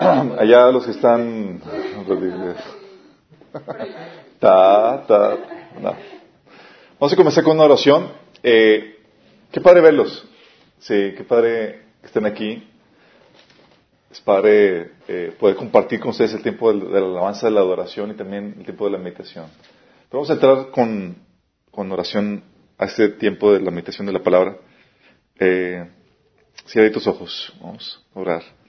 allá los que están... no. Vamos a comenzar con una oración. Eh, qué padre verlos. Sí, qué padre que estén aquí. Es padre eh, poder compartir con ustedes el tiempo de, la alabanza, de la adoración y también el tiempo de la meditación. Pero vamos a entrar con, con oración a este tiempo de la meditación de la palabra. Eh, cierra tus ojos. Vamos a orar.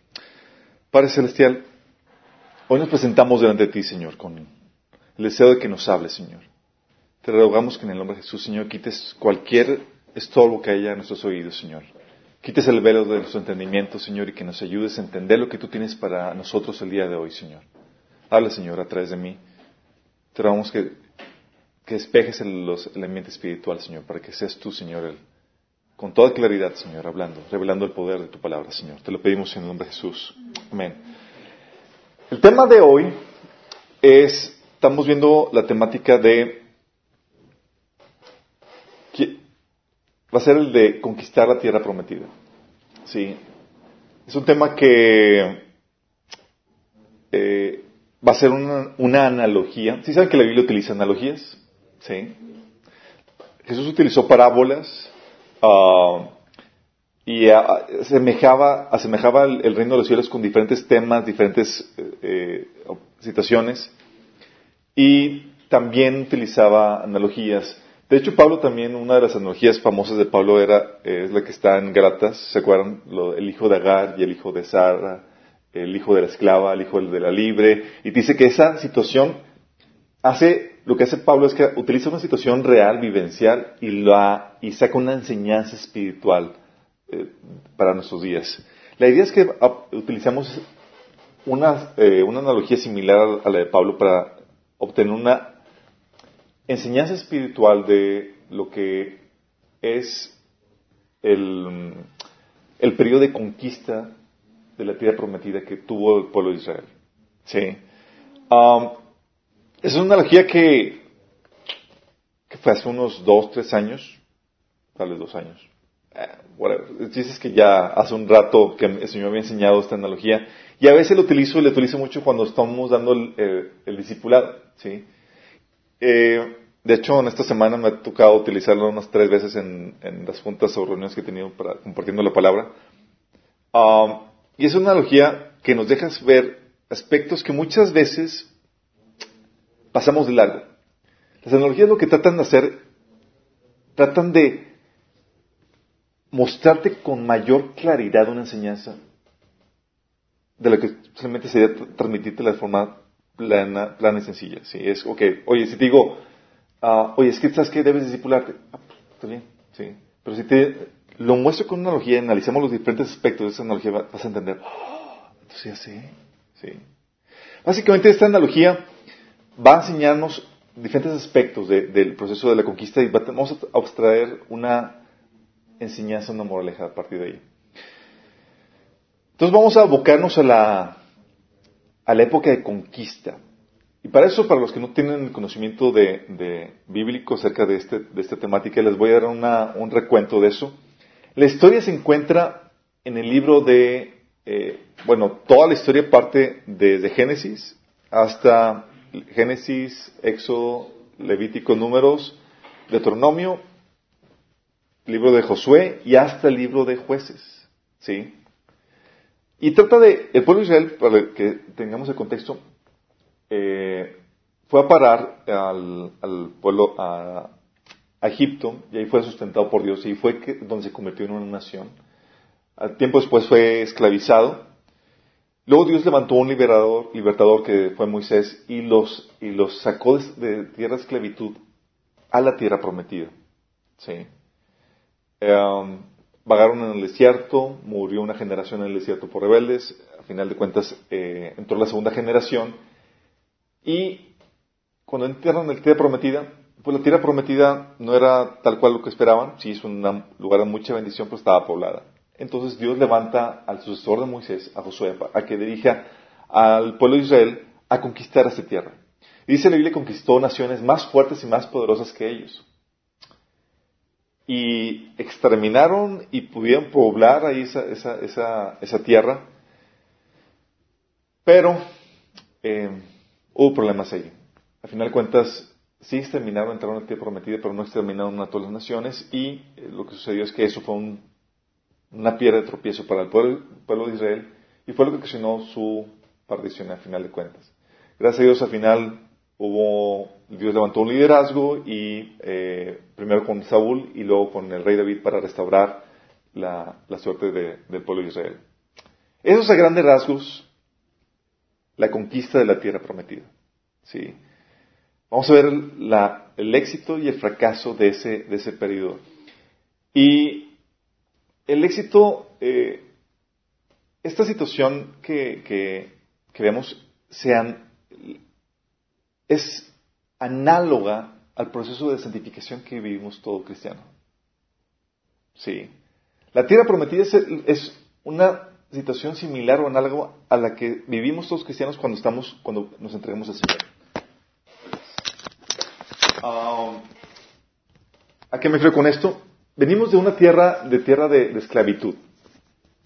Padre Celestial, hoy nos presentamos delante de ti, Señor, con el deseo de que nos hables, Señor. Te rogamos que en el nombre de Jesús, Señor, quites cualquier estorbo que haya en nuestros oídos, Señor. Quites el velo de nuestro entendimiento, Señor, y que nos ayudes a entender lo que tú tienes para nosotros el día de hoy, Señor. Habla, Señor, a través de mí. Te rogamos que, que despejes el, los, el ambiente espiritual, Señor, para que seas tú, Señor, el, con toda claridad, Señor, hablando, revelando el poder de tu palabra, Señor. Te lo pedimos en el nombre de Jesús. Amén. El tema de hoy es, estamos viendo la temática de, va a ser el de conquistar la tierra prometida. Sí. Es un tema que eh, va a ser una, una analogía. ¿Sí saben que la Biblia utiliza analogías? Sí. Jesús utilizó parábolas Ah, y asemejaba, asemejaba el, reino de los cielos con diferentes temas, diferentes eh, situaciones, y también utilizaba analogías. De hecho, Pablo también, una de las analogías famosas de Pablo era, es la que está en Gratas, ¿se acuerdan? el hijo de Agar y el hijo de Sara, el hijo de la esclava, el hijo de la libre, y dice que esa situación hace lo que hace Pablo es que utiliza una situación real, vivencial, y, la, y saca una enseñanza espiritual eh, para nuestros días. La idea es que utilizamos una, eh, una analogía similar a la de Pablo para obtener una enseñanza espiritual de lo que es el, el periodo de conquista de la tierra prometida que tuvo el pueblo de Israel. ¿Sí? Es una analogía que, que fue hace unos dos, tres años, tal vez dos años. Eh, Dices que ya hace un rato que el Señor había enseñado esta analogía y a veces lo utilizo y lo utilizo mucho cuando estamos dando el, el, discipulado. ¿sí? Eh, de hecho, en esta semana me ha tocado utilizarlo unas tres veces en, en las juntas o reuniones que he tenido para compartiendo la palabra. Um, y es una analogía que nos deja ver aspectos que muchas veces pasamos de largo. Las analogías lo que tratan de hacer, tratan de mostrarte con mayor claridad una enseñanza de la que solamente sería transmitirte de forma plana, plana y sencilla. ¿sí? Es, ok, oye, si te digo, uh, oye, es que sabes que debes discipularte, ah, está bien, sí. Pero si te lo muestro con una analogía, analizamos los diferentes aspectos de esa analogía, vas a entender, oh, entonces sí. Básicamente esta analogía va a enseñarnos diferentes aspectos del proceso de la conquista y vamos a abstraer una enseñanza, una moraleja a partir de ahí. Entonces vamos a abocarnos a la, a la época de conquista. Y para eso, para los que no tienen conocimiento de, bíblico acerca de, este, de esta temática, les voy a dar un recuento de eso. La historia se encuentra en el libro de, eh, bueno, toda la historia parte desde Génesis hasta Génesis, Éxodo, Levítico, Números, Deuteronomio, libro de Josué y hasta el libro de jueces. ¿Sí? Y trata de, el pueblo de Israel, para que tengamos el contexto, eh, fue a parar al, pueblo, a, Egipto, y ahí fue sustentado por Dios, y fue donde se convirtió en una nación. Al tiempo después fue esclavizado, Luego Dios levantó un liberador, libertador que fue Moisés y los, y los sacó de, tierra de esclavitud a la tierra prometida. ¿Sí? Um, vagaron en el desierto, murió una generación en el desierto por rebeldes, a final de cuentas eh, entró la segunda generación y cuando entraron en la tierra prometida, pues la tierra prometida no era tal cual lo que esperaban, sí es un lugar de mucha bendición, pero estaba poblada. Entonces Dios levanta al sucesor de Moisés, a Josué, a que dirija al pueblo de Israel a conquistar esta tierra. Y dice la Biblia conquistó naciones más fuertes y más poderosas que ellos. Y exterminaron y pudieron poblar ahí esa, esa, esa, esa tierra. Pero eh, hubo problemas ahí. Al final de cuentas, sí exterminaron, entraron en la tierra prometida, pero no exterminaron a todas las naciones. Y eh, lo que sucedió es que eso fue una piedra de tropiezo para el pueblo, de Israel y fue lo que ocasionó su perdición al final de cuentas. Gracias a Dios, al final hubo, Dios levantó un liderazgo y eh, primero con Saúl y luego con el rey David para restaurar la, suerte del pueblo de Israel. Esos a grandes rasgos, la conquista de la tierra prometida. ¿sí? Vamos a ver el éxito y el fracaso de ese, de ese periodo. Y el éxito, eh, esta situación que, que, vemos, sean, es análoga al proceso de santificación que vivimos todo cristiano. Sí. La tierra prometida es, una situación similar o análoga a la que vivimos todos cristianos cuando estamos, cuando nos entregamos al Señor. Um, ¿A qué me refiero con esto? Venimos de una tierra, de tierra de, esclavitud.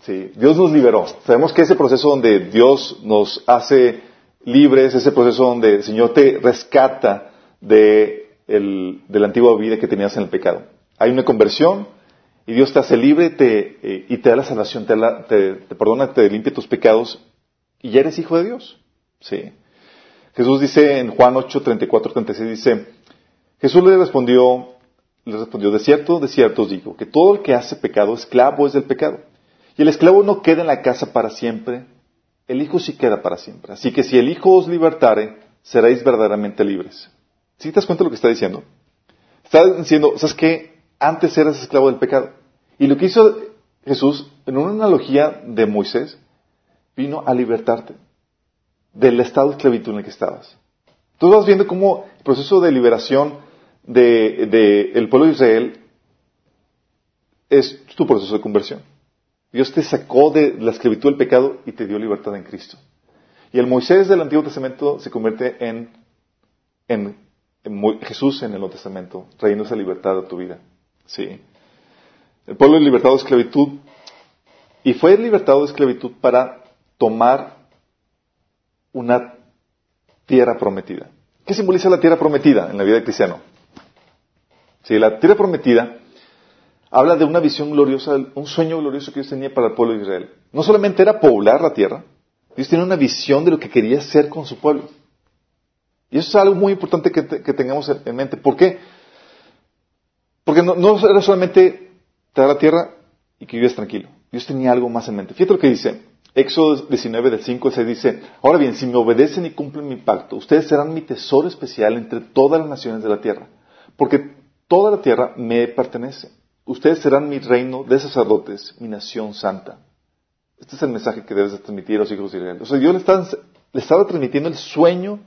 Sí, Dios nos liberó. Sabemos que ese proceso donde Dios nos hace libres, ese proceso donde el Señor te rescata de, la antigua vida que tenías en el pecado. Hay una conversión y Dios te hace libre te, eh, y te da la salvación, te, te, perdona, te limpia tus pecados y ya eres hijo de Dios. Sí. Jesús dice en Juan 8, 34, 36, dice, Jesús le respondió, le respondió, de cierto, de cierto os digo, que todo el que hace pecado, esclavo es del pecado. Y el esclavo no queda en la casa para siempre, el Hijo sí queda para siempre. Así que si el Hijo os libertare, seréis verdaderamente libres. ¿Sí te das cuenta de lo que está diciendo? Está diciendo, ¿sabes qué? Antes eras esclavo del pecado. Y lo que hizo Jesús, en una analogía de Moisés, vino a libertarte del estado de esclavitud en el que estabas. Tú vas viendo cómo el proceso de liberación del de, pueblo de Israel es tu proceso de conversión. Dios te sacó de la esclavitud del pecado y te dio libertad en Cristo. Y el Moisés del Antiguo Testamento se convierte en, en, Jesús en el Nuevo Testamento, trayendo esa libertad a tu vida. Sí. El pueblo es libertado de esclavitud y fue libertado de esclavitud para tomar una tierra prometida. ¿Qué simboliza la tierra prometida en la vida del cristiano? Sí, la tierra prometida habla de una visión gloriosa, un sueño glorioso que Dios tenía para el pueblo de Israel. No solamente era poblar la tierra, Dios tenía una visión de lo que quería hacer con su pueblo. Y eso es algo muy importante que, tengamos en mente. ¿Por qué? Porque no, era solamente te la tierra y que vives tranquilo. Dios tenía algo más en mente. Fíjate lo que dice. Éxodo 19 del 5 se dice, ahora bien, si me obedecen y cumplen mi pacto, ustedes serán mi tesoro especial entre todas las naciones de la tierra, porque toda la tierra me pertenece. Ustedes serán mi reino de sacerdotes, mi nación santa. Este es el mensaje que debes transmitir a los hijos de Israel. O Dios le, estaba transmitiendo el sueño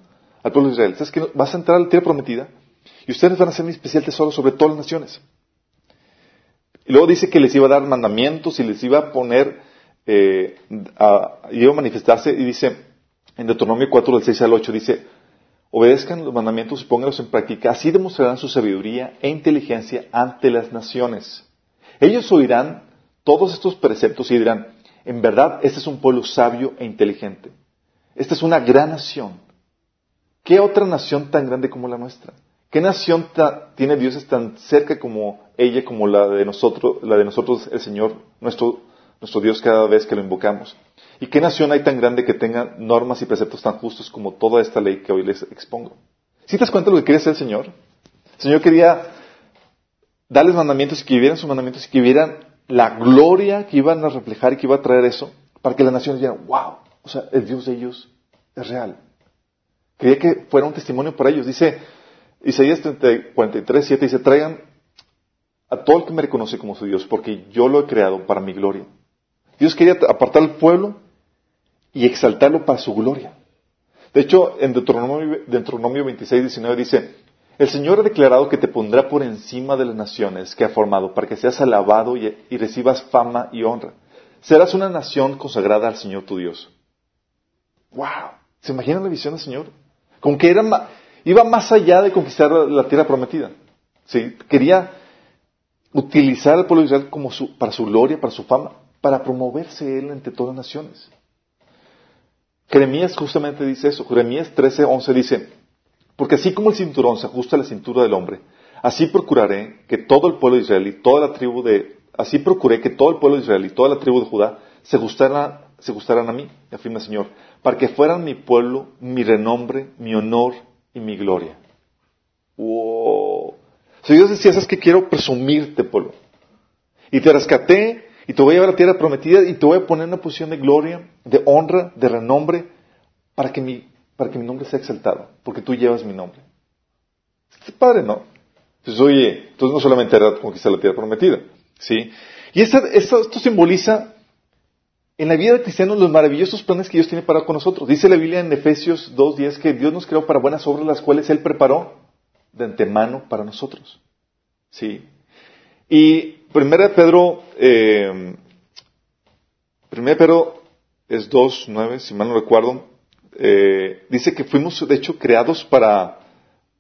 al pueblo de Israel. ¿Sabes que vas a entrar a la tierra prometida y ustedes van a ser mi especial tesoro sobre todas las naciones? Y luego dice que les iba a dar mandamientos y les iba a poner, eh, iba a manifestarse y dice, en Deuteronomio 4 del 6 al 8 dice, obedezcan los mandamientos y pónganlos en práctica, así demostrarán su sabiduría e inteligencia ante las naciones. Ellos oirán todos estos preceptos y dirán, en verdad, este es un pueblo sabio e inteligente. Esta es una gran nación. ¿Qué otra nación tan grande como la nuestra? ¿Qué nación tiene dioses tan cerca como ella, como la de nosotros, la de nosotros, el Señor, nuestro, nuestro Dios, cada vez que lo invocamos? ¿Y qué nación hay tan grande que tenga normas y preceptos tan justos como toda esta ley que hoy les expongo? ¿Sí te das cuenta de lo que quería hacer el Señor? El Señor quería darles mandamientos y que vivieran sus mandamientos y que vivieran la gloria que iban a reflejar y que iba a traer eso para que las naciones dijeran, wow, o sea, el Dios de ellos es real. Quería que fuera un testimonio para ellos. Dice Isaías 43, 7, dice, traigan a todo el que me reconoce como su Dios, porque yo lo he creado para mi gloria. Dios quería apartar al pueblo y exaltarlo para su gloria. De hecho, en Deuteronomio, Deuteronomio 26, 19 dice, el Señor ha declarado que te pondrá por encima de las naciones que ha formado para que seas alabado y, recibas fama y honra. Serás una nación consagrada al Señor tu Dios. ¡Wow! ¿Se imaginan la visión del Señor? Con que era iba más allá de conquistar la, tierra prometida. ¿Sí? Quería utilizar al pueblo de Israel como para su gloria, para su fama, para promoverse él entre todas las naciones. Jeremías justamente dice eso. Jeremías 13, 11 dice, porque así como el cinturón se ajusta a la cintura del hombre, así procuraré que todo el pueblo de Israel y toda la tribu de, así procuré que todo el pueblo de Israel y toda la tribu de Judá se gustaran, se gustaran a mí, afirma el Señor, para que fueran mi pueblo, mi renombre, mi honor y mi gloria. Wow. Si Dios decía, es que quiero presumirte, pueblo. Y te rescaté y te voy a llevar a la tierra prometida y te voy a poner en una posición de gloria, de honra, de renombre, para que mi, para que mi nombre sea exaltado, porque tú llevas mi nombre. Padre, ¿no? Entonces, oye, entonces no solamente era conquistar la tierra prometida, ¿sí? Y esto simboliza en la vida de cristianos los maravillosos planes que Dios tiene para con nosotros. Dice la Biblia en Efesios 2.10 que Dios nos creó para buenas obras, las cuales Él preparó de antemano para nosotros. ¿Sí? Y Primera Pedro, eh, Primera Pedro es 2.9, si mal no recuerdo, eh, dice que fuimos de hecho creados para,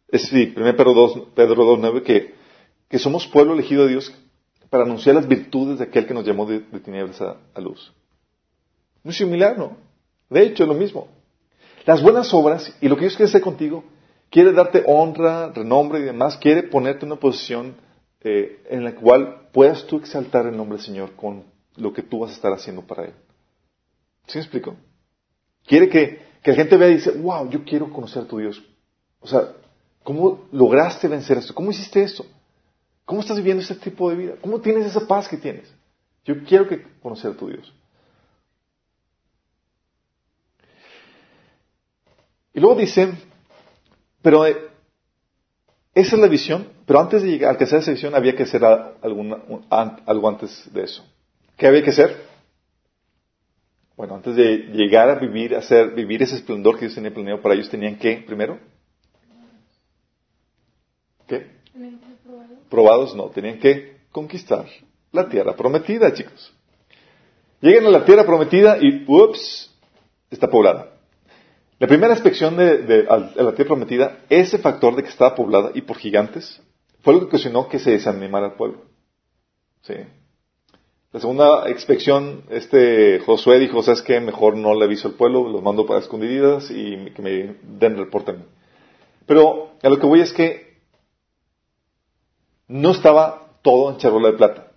es, sí, Primera Pedro 2, Pedro 2.9, que, que somos pueblo elegido de Dios para anunciar las virtudes de aquel que nos llamó de, tinieblas a, a luz. Muy similar, ¿no? De hecho, es lo mismo. Las buenas obras y lo que Dios quiere hacer contigo, quiere darte honra, renombre y demás, quiere ponerte en una posición eh, en la cual puedas tú exaltar el nombre del Señor con lo que tú vas a estar haciendo para Él. ¿Sí me explico? Quiere que, que la gente vea y dice, wow, yo quiero conocer a tu Dios. O sea, ¿cómo lograste vencer esto? ¿Cómo hiciste esto? ¿Cómo estás viviendo este tipo de vida? ¿Cómo tienes esa paz que tienes? Yo quiero que conocer a tu Dios. Y luego dice, pero eh, esa es la visión, pero antes de llegar, alcanzar esa visión había que hacer algo antes de eso. ¿Qué había que hacer? Bueno, antes de llegar a vivir, a hacer, vivir ese esplendor que Dios tenía planeado para ellos, tenían que, primero, ¿qué? Probados no, tenían que conquistar la tierra prometida, chicos. Llegan a la tierra prometida y, ups, está poblada. La primera inspección de, la tierra prometida, ese factor de que estaba poblada y por gigantes, fue lo que ocasionó que se desanimara el pueblo. ¿Sí? La segunda inspección, este Josué dijo, ¿sabes qué? Mejor no le aviso al pueblo, los mando para escondidas y que me den reporte a mí. Pero a lo que voy es que no estaba todo en charola de plata.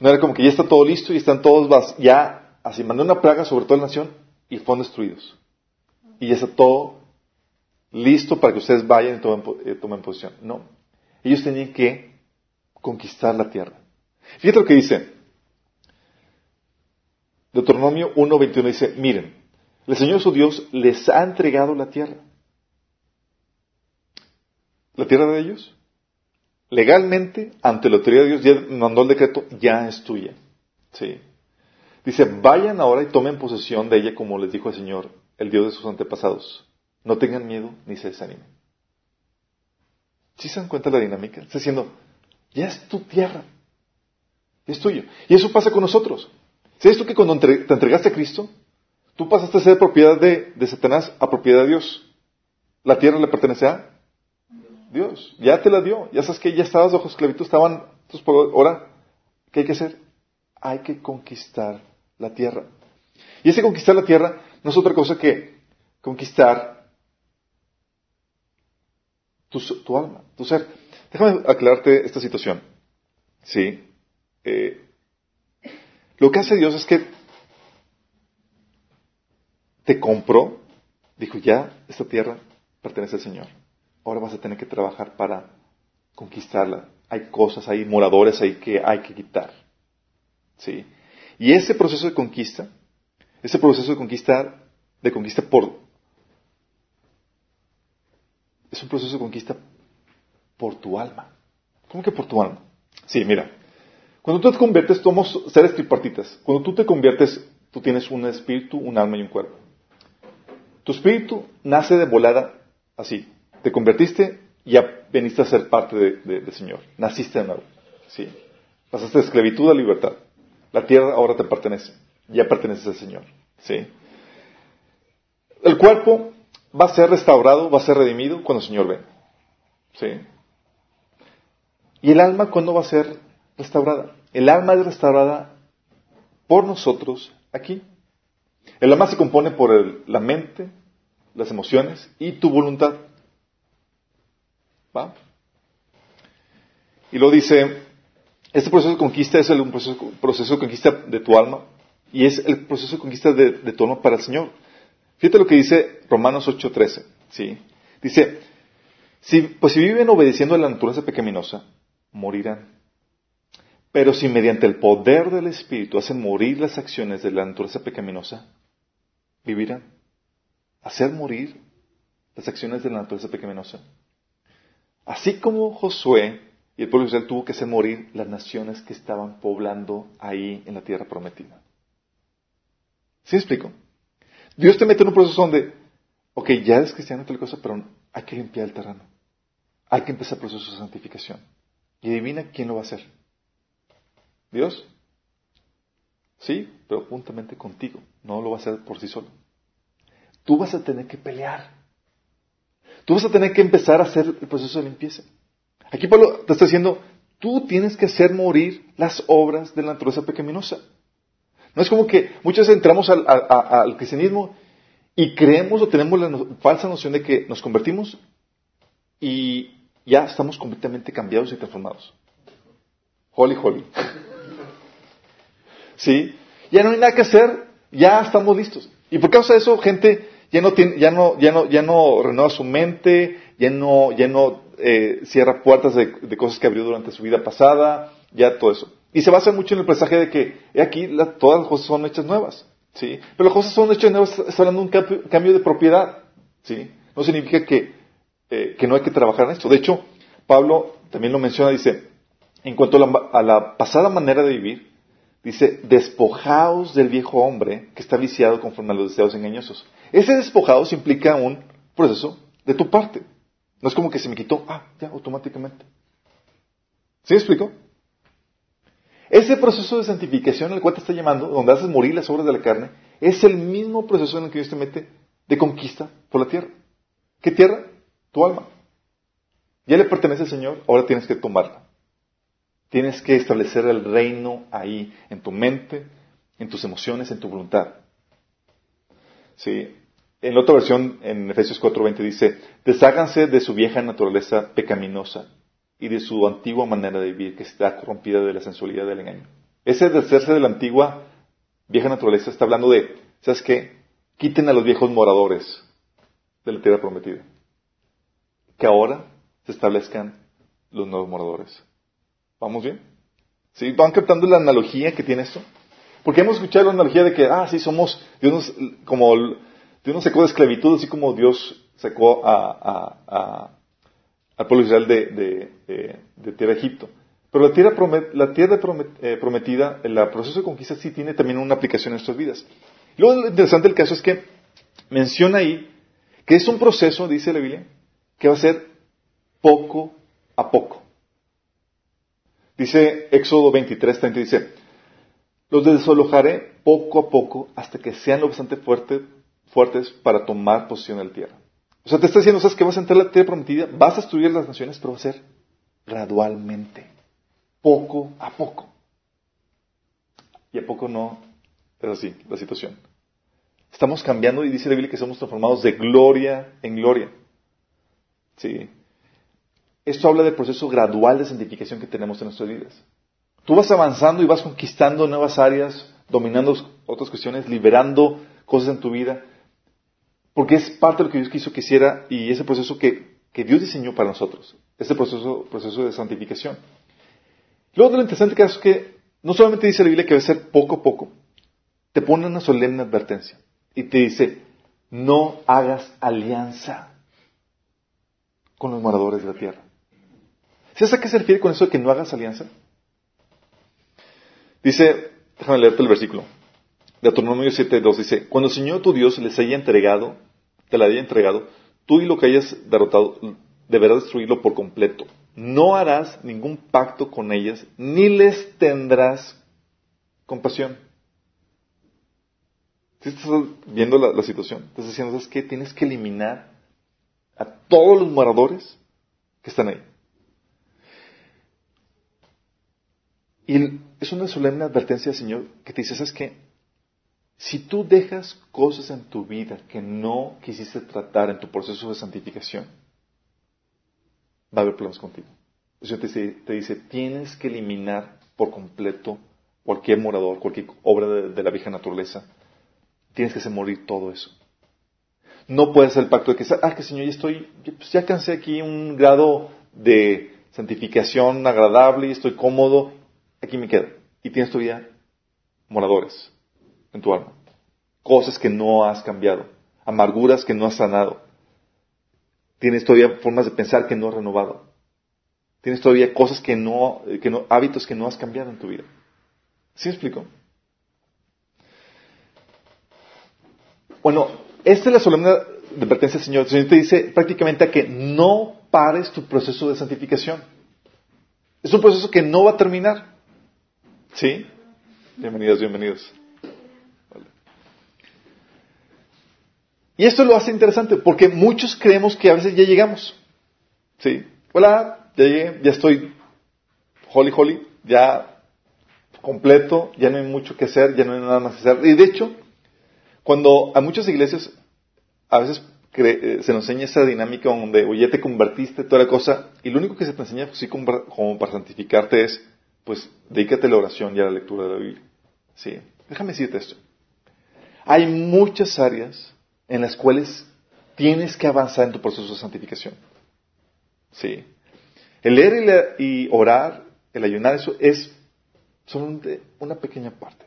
No era como que ya está todo listo y están todos ya, así mandó una plaga sobre toda la nación y fueron destruidos. Y ya está todo listo para que ustedes vayan y tomen, eh, tomen posición. No. Ellos tenían que conquistar la tierra. Fíjate lo que dice. Deuteronomio 1.21 dice, miren, el Señor su Dios les ha entregado la tierra. ¿La tierra de ellos? Legalmente, ante la autoridad de Dios, ya mandó el decreto, ya es tuya. Sí. Dice, vayan ahora y tomen posesión de ella como les dijo el Señor, el Dios de sus antepasados. No tengan miedo ni se desanimen. ¿Sí se dan cuenta de la dinámica? Está diciendo, ya es tu tierra, es tuyo. Y eso pasa con nosotros. ¿Sabes tú que cuando te entregaste a Cristo, tú pasaste a ser propiedad de, Satanás a propiedad de Dios? La tierra le pertenece a Dios. Ya te la dio. Ya sabes que ya estabas bajo esclavitud, estaban. Ahora, ¿qué hay que hacer? Hay que conquistar la tierra. Y ese conquistar la tierra no es otra cosa que conquistar tu, alma, tu ser. Déjame aclararte esta situación. Sí. Eh, lo que hace Dios es que te compró, dijo, ya, esta tierra pertenece al Señor. Ahora vas a tener que trabajar para conquistarla. Hay cosas, hay moradores que hay que quitar. ¿Sí? Y ese proceso de conquista, ese proceso de conquista, de conquista por, es un proceso de conquista por tu alma. ¿Cómo que por tu alma? Sí, mira, cuando tú te conviertes, somos seres tripartitas. Cuando tú te conviertes, tú tienes un espíritu, un alma y un cuerpo. Tu espíritu nace de volada así. Te convertiste y ya veniste a ser parte del Señor. Naciste de nuevo. Sí. Pasaste de esclavitud a libertad. La tierra ahora te pertenece. Ya perteneces al Señor. ¿Sí? El cuerpo va a ser restaurado, va a ser redimido cuando el Señor venga. ¿Sí? ¿Y el alma cuándo va a ser restaurada? El alma es restaurada por nosotros aquí. El alma se compone por la mente, las emociones y tu voluntad. ¿Va? Y lo dice, este proceso de conquista es el, proceso, de conquista de tu alma y es el proceso de conquista de, tu alma para el Señor. Fíjate lo que dice Romanos 8:13. ¿sí? Dice, si, pues si viven obedeciendo a la naturaleza pecaminosa, morirán. Pero si mediante el poder del Espíritu hacen morir las acciones de la naturaleza pecaminosa, vivirán. Hacer morir las acciones de la naturaleza pecaminosa. Así como Josué y el pueblo de Israel tuvo que hacer morir las naciones que estaban poblando ahí en la tierra prometida. ¿Sí me explico? Dios te mete en un proceso donde, ok, ya eres cristiano tal cosa, pero hay que limpiar el terreno. Hay que empezar el proceso de santificación. Y adivina quién lo va a hacer. Dios. Sí, pero juntamente contigo. No lo va a hacer por sí solo. Tú vas a tener que pelear. Tú vas a tener que empezar a hacer el proceso de limpieza. Aquí Pablo te está diciendo, tú tienes que hacer morir las obras de la naturaleza pecaminosa. No es como que muchas veces entramos al, cristianismo y creemos o tenemos la falsa noción de que nos convertimos y ya estamos completamente cambiados y transformados. Holy, holy. ¿Sí? Ya no hay nada que hacer, ya estamos listos. Y por causa de eso, gente ya no tiene, ya no, ya no renueva su mente, ya no, ya no eh, cierra puertas de, cosas que abrió durante su vida pasada, ya todo eso. Y se basa mucho en el mensaje de que aquí todas las cosas son hechas nuevas, ¿sí? Pero las cosas son hechas nuevas, está hablando de un cambio, de propiedad, ¿sí? No significa que, eh, que no hay que trabajar en esto. De hecho, Pablo también lo menciona, dice, en cuanto a la, pasada manera de vivir, dice, despojaos del viejo hombre que está viciado conforme a los deseos engañosos. Ese despojaos implica un proceso de tu parte. No es como que se me quitó, ah, ya, automáticamente. ¿Sí me explico? Ese proceso de santificación al cual te está llamando, donde haces morir las obras de la carne, es el mismo proceso en el que Dios te mete de conquista por la tierra. ¿Qué tierra? Tu alma. Ya le pertenece al Señor, ahora tienes que tomarla. Tienes que establecer el reino ahí, en tu mente, en tus emociones, en tu voluntad. Sí. En la otra versión, en Efesios 4:20 dice, desháganse de su vieja naturaleza pecaminosa y de su antigua manera de vivir que está corrompida de la sensualidad del engaño. Ese deshacerse de la antigua vieja naturaleza está hablando de, ¿sabes qué? Quiten a los viejos moradores de la tierra prometida. Que ahora se establezcan los nuevos moradores. ¿Vamos bien? ¿Sí? ¿Van captando la analogía que tiene esto? Porque hemos escuchado la analogía de que, ah, sí, somos, Dios nos, como, Dios nos sacó de esclavitud, así como Dios sacó a, al pueblo de Israel de, de, tierra de Egipto. Pero la tierra, la tierra eh, prometida, el proceso de conquista sí tiene también una aplicación en nuestras vidas. Luego lo interesante del caso es que menciona ahí que es un proceso, dice la Biblia, que va a ser poco a poco. Dice Éxodo 23, 30, dice, los desalojaré poco a poco hasta que sean lo bastante fuertes para tomar posición en la tierra. O sea, te está diciendo, ¿sabes que vas a entrar a la tierra prometida? Vas a estudiar las naciones, pero va a ser gradualmente, poco a poco. Y a poco no, pero sí, la situación. Estamos cambiando y dice la Biblia que somos transformados de gloria en gloria. Sí. Esto habla del proceso gradual de santificación que tenemos en nuestras vidas. Tú vas avanzando y vas conquistando nuevas áreas, dominando otras cuestiones, liberando cosas en tu vida, porque es parte de lo que Dios quiso que hiciera y ese proceso que, Dios diseñó para nosotros, ese proceso, proceso de santificación. Luego lo interesante caso es que no solamente dice la Biblia que va a ser poco a poco, te pone una solemne advertencia y te dice, no hagas alianza con los moradores de la tierra. ¿Sabes a qué se refiere con eso de que no hagas alianza? Dice, déjame leerte el versículo. De Deuteronomio 7.2 dice, cuando el Señor tu Dios les haya entregado, te la haya entregado, tú y lo que hayas derrotado, deberás destruirlo por completo. No harás ningún pacto con ellas, ni les tendrás compasión. Si estás viendo la, situación, estás diciendo, ¿sabes qué? Tienes que eliminar a todos los moradores que están ahí. Y es una solemne advertencia, Señor, que te dice, ¿sabes qué? Si tú dejas cosas en tu vida que no quisiste tratar en tu proceso de santificación, va a haber problemas contigo. El Señor te, dice, tienes que eliminar por completo cualquier morador, cualquier obra de, la vieja naturaleza. Tienes que hacer morir todo eso. No puedes hacer el pacto de que, ah, que Señor, ya estoy, pues ya alcancé aquí un grado de santificación agradable y estoy cómodo, aquí me quedo. Y tienes todavía moradores en tu alma. Cosas que no has cambiado, amarguras que no has sanado. Tienes todavía formas de pensar que no has renovado. Tienes todavía cosas que no, que no, hábitos que no has cambiado en tu vida. ¿Sí explico? Bueno, esta es la solemnidad de pertenencia Señor. El Señor te dice prácticamente a que no pares tu proceso de santificación. Es un proceso que no va a terminar. ¿Sí? Bienvenidos, bienvenidos. Y esto lo hace interesante porque muchos creemos que a veces ya llegamos. ¿Sí? Hola, ya llegué, ya estoy holy, holy, ya completo, ya no hay mucho que hacer, ya no hay nada más que hacer. Y de hecho, cuando a muchas iglesias a veces eh, se nos enseña esa dinámica donde, oye, ya te convertiste, toda la cosa, y lo único que se te enseña, así como para, santificarte, es, pues, dedícate a la oración y a la lectura de la Biblia. Sí. Déjame decirte esto. Hay muchas áreas en las cuales tienes que avanzar en tu proceso de santificación. Sí. El leer y, orar, el ayunar, eso es solamente una pequeña parte.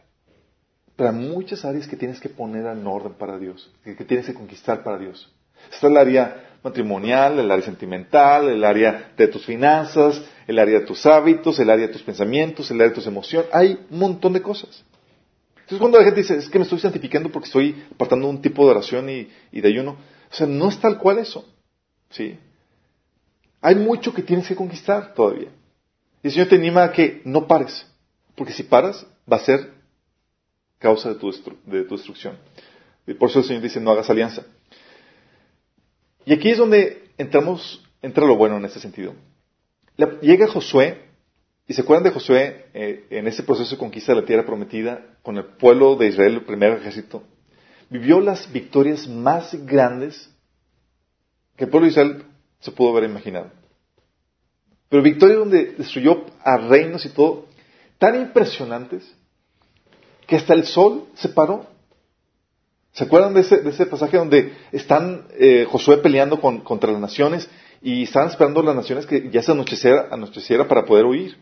Pero hay muchas áreas que tienes que poner en orden para Dios, que tienes que conquistar para Dios. Está el área matrimonial, el área sentimental, el área de tus finanzas, el área de tus hábitos, el área de tus pensamientos, el área de tus emociones. Hay un montón de cosas. Entonces cuando la gente dice, es que me estoy santificando porque estoy apartando un tipo de oración y, de ayuno, o sea, no es tal cual eso. ¿Sí? Hay mucho que tienes que conquistar todavía. Y el Señor te anima a que no pares, porque si paras, va a ser causa de tu, de tu destrucción. Y por eso el Señor dice, no hagas alianza. Y aquí es donde entramos, entra lo bueno en este sentido. llega Josué, y se acuerdan de Josué eh, en ese proceso de conquista de la tierra prometida con el pueblo de Israel, el primer ejército. Vivió las victorias más grandes que el pueblo de Israel se pudo haber imaginado. Pero victorias donde destruyó a reinos y todo, tan impresionantes, que hasta el sol se paró ¿Se acuerdan de ese, pasaje donde están eh, Josué peleando contra las naciones y están esperando las naciones que ya se anocheciera, anocheciera para poder huir?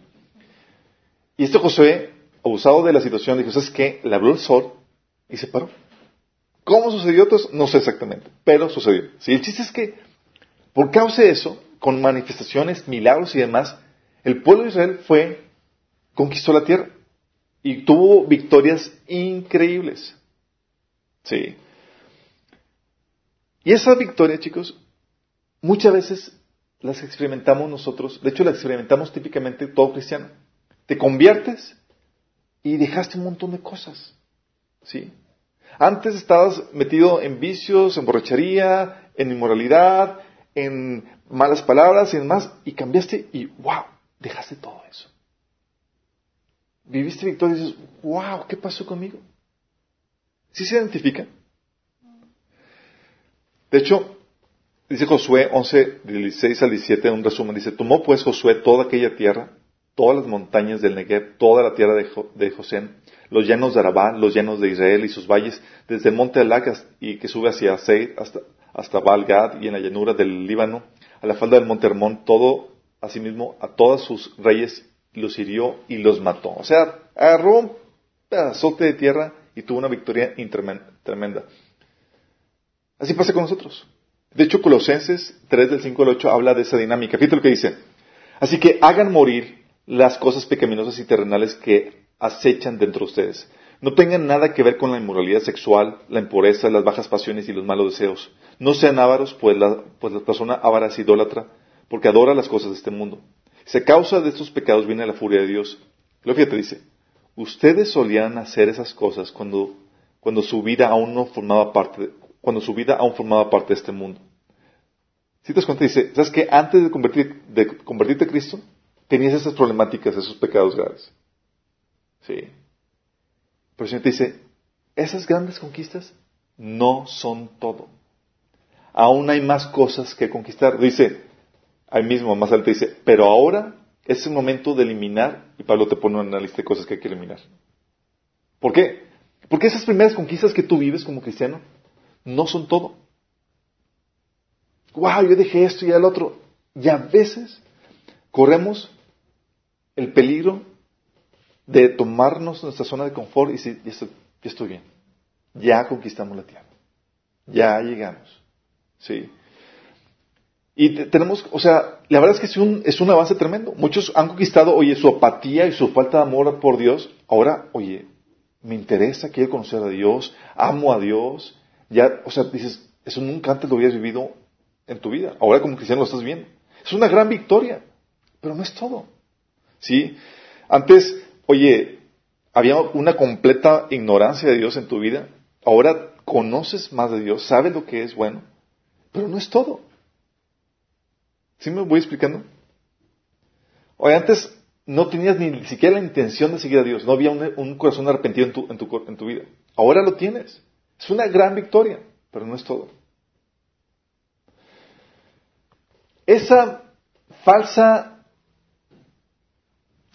Y este Josué, abusado de la situación, dijo, ¿sabes qué? Le habló el sol y se paró. ¿Cómo sucedió? Entonces, no sé exactamente, pero sucedió. ¿Sí? El chiste es que, por causa de eso, con manifestaciones, milagros y demás, el pueblo de Israel fue, conquistó la tierra y tuvo victorias increíbles. Sí. Y esa victoria, chicos, muchas veces las experimentamos nosotros, de hecho las experimentamos típicamente todo cristiano. Te conviertes y dejaste un montón de cosas. ¿Sí? Antes estabas metido en vicios, en borrachería, en inmoralidad, en malas palabras y demás, y cambiaste y wow, dejaste todo eso. Viviste victoria y dices, wow, ¿qué pasó conmigo? ¿Sí se identifica? De hecho, dice Josué 11, 16 al 17, en un resumen, dice, tomó pues Josué toda aquella tierra, todas las montañas del Negev, toda la tierra de, José, los llanos de Arabá, los llanos de Israel y sus valles, desde el monte Alac y que sube hacia Seir hasta, hasta Balgad y en la llanura del Líbano, a la falda del monte Hermón, todo, asimismo, a todos sus reyes los hirió y los mató. O sea, agarró un pedazote de tierra y tuvo una victoria tremenda. Así pasa con nosotros. De hecho, Colosenses 3 del 5 al 8 habla de esa dinámica. Fíjate lo que dice. Así que hagan morir las cosas pecaminosas y terrenales que acechan dentro de ustedes. No tengan nada que ver con la inmoralidad sexual, la impureza, las bajas pasiones y los malos deseos. No sean ávaros, pues la, pues la persona ávara es idólatra, porque adora las cosas de este mundo. Si a causa de estos pecados viene la furia de Dios. Lo que te dice, Ustedes solían hacer esas cosas cuando, cuando su vida aún no formaba parte, cuando su vida aún formaba parte de este mundo. Si te das cuenta, dice, ¿sabes que Antes de, convertir, de convertirte a Cristo, tenías esas problemáticas, esos pecados graves. Sí. Pero el Señor te dice, esas grandes conquistas no son todo. Aún hay más cosas que conquistar. Dice, ahí mismo, más alto dice, pero ahora es el momento de eliminar, y Pablo te pone una lista de cosas que hay que eliminar. ¿Por qué? Porque esas primeras conquistas que tú vives como cristiano no son todo. Wow, yo dejé esto y el otro. Y a veces corremos el peligro de tomarnos nuestra zona de confort y decir, ya estoy, bien, ya conquistamos la tierra, ya llegamos. ¿Sí? Y tenemos, o sea, la verdad es que es un, es un avance tremendo. Muchos han conquistado, oye, su apatía y su falta de amor por Dios. Ahora, oye, me interesa, quiero conocer a Dios, amo a Dios. Ya, o sea, dices, eso nunca antes lo habías vivido en tu vida. Ahora como cristiano lo estás viendo. Es una gran victoria, pero no es todo. ¿Sí? Antes, oye, había una completa ignorancia de Dios en tu vida. Ahora conoces más de Dios, sabes lo que es bueno, pero no es todo. ¿Sí me voy explicando? Oye, antes no tenías ni siquiera la intención de seguir a Dios, no había un, corazón arrepentido en tu, vida. Ahora lo tienes. Es una gran victoria, pero no es todo. Esa falsa,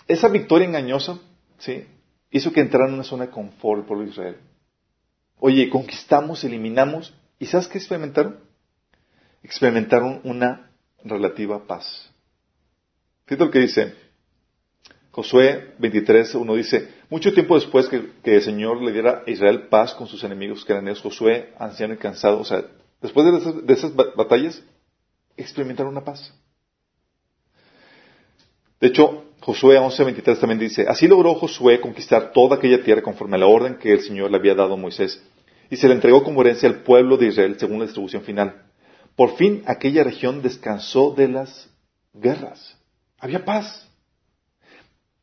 esa victoria engañosa, ¿sí? Hizo que entrara en una zona de confort el pueblo de Israel. Oye, conquistamos, eliminamos, ¿y sabes qué experimentaron? Experimentaron una relativa paz. Fíjate lo que dice Josué 23, uno dice, mucho tiempo después que, el Señor le diera a Israel paz con sus enemigos cananeos, Josué, anciano y cansado, o sea, después de esas, batallas, experimentaron una paz. De hecho, Josué 11:23 también dice, así logró Josué conquistar toda aquella tierra conforme a la orden que el Señor le había dado a Moisés, y se le entregó como herencia al pueblo de Israel según la distribución final. Por fin aquella región descansó de las guerras. Había paz.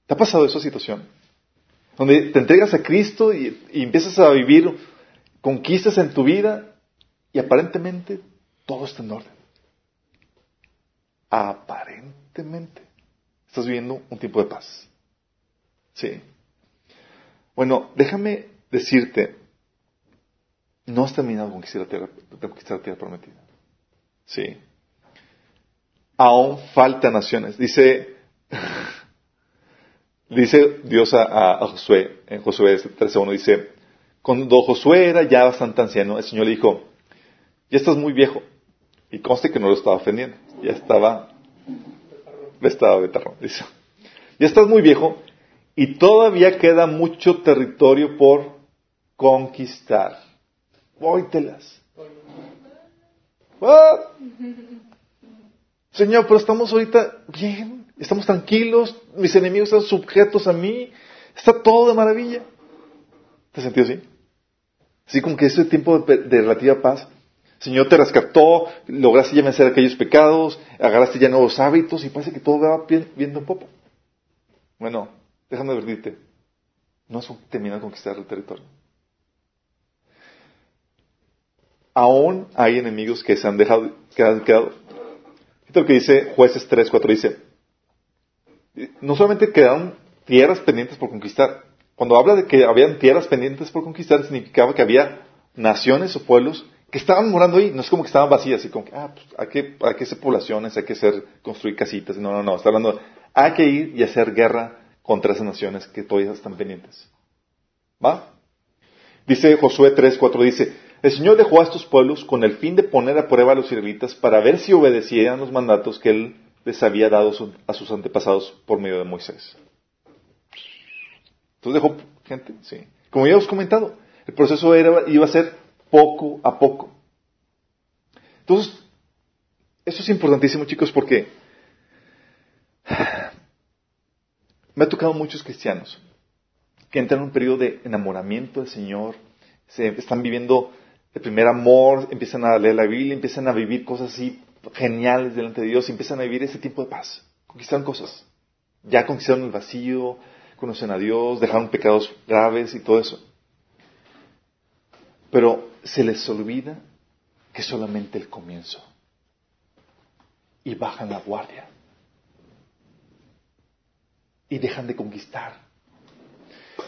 ¿Te ha pasado esa situación? Donde te entregas a Cristo y, empiezas a vivir conquistas en tu vida y aparentemente todo está en orden. Aparentemente estás viviendo un tiempo de paz. Sí. Bueno, déjame decirte, no has terminado de conquistar la tierra, conquistar la tierra prometida. Sí. Aún faltan naciones. Dice Dice Dios a, Josué, en Josué 13.1, dice, cuando Josué era ya bastante anciano, el Señor le dijo, ya estás muy viejo. Y conste que no lo estaba ofendiendo, ya estaba, estaba betarrón, dice. Ya estás muy viejo y todavía queda mucho territorio por conquistar. Vóytelas. Señor, pero estamos ahorita bien, estamos tranquilos, mis enemigos están sujetos a mí, está todo de maravilla. ¿Te sentido así? Así como que ese tiempo de, relativa paz, Señor te rescató, lograste ya vencer aquellos pecados, agarraste ya nuevos hábitos y parece que todo va bien, viendo poco. Bueno, déjame advertirte, no has terminado de conquistar el territorio. Aún hay enemigos que se han dejado, que han quedado. Lo que dice Jueces 3, 4, dice, no solamente quedaron tierras pendientes por conquistar. Cuando habla de que habían tierras pendientes por conquistar, significaba que había naciones o pueblos que estaban morando ahí. No es como que estaban vacías, y como que, ah, pues hay que, hay que hacer poblaciones, hay que hacer, construir casitas. No, no, no. Está hablando, hay que ir y hacer guerra contra esas naciones que todavía están pendientes. ¿Va? Dice Josué 3, 4, dice, el Señor dejó a estos pueblos con el fin de poner a prueba a los israelitas para ver si obedecían los mandatos que Él les había dado a sus antepasados por medio de Moisés. Entonces dejó gente, sí. Como ya os he comentado, el proceso era, iba a ser poco a poco. Entonces, eso es importantísimo, chicos, porque me ha tocado muchos cristianos que entran en un periodo de enamoramiento del Señor, se están viviendo el primer amor, empiezan a leer la Biblia, empiezan a vivir cosas así geniales delante de Dios empiezan a vivir ese tiempo de paz. Conquistaron cosas. Ya conquistaron el vacío, conocen a Dios, dejaron pecados graves y todo eso. Pero se les olvida que solamente el comienzo. Y bajan la guardia. Y dejan de conquistar.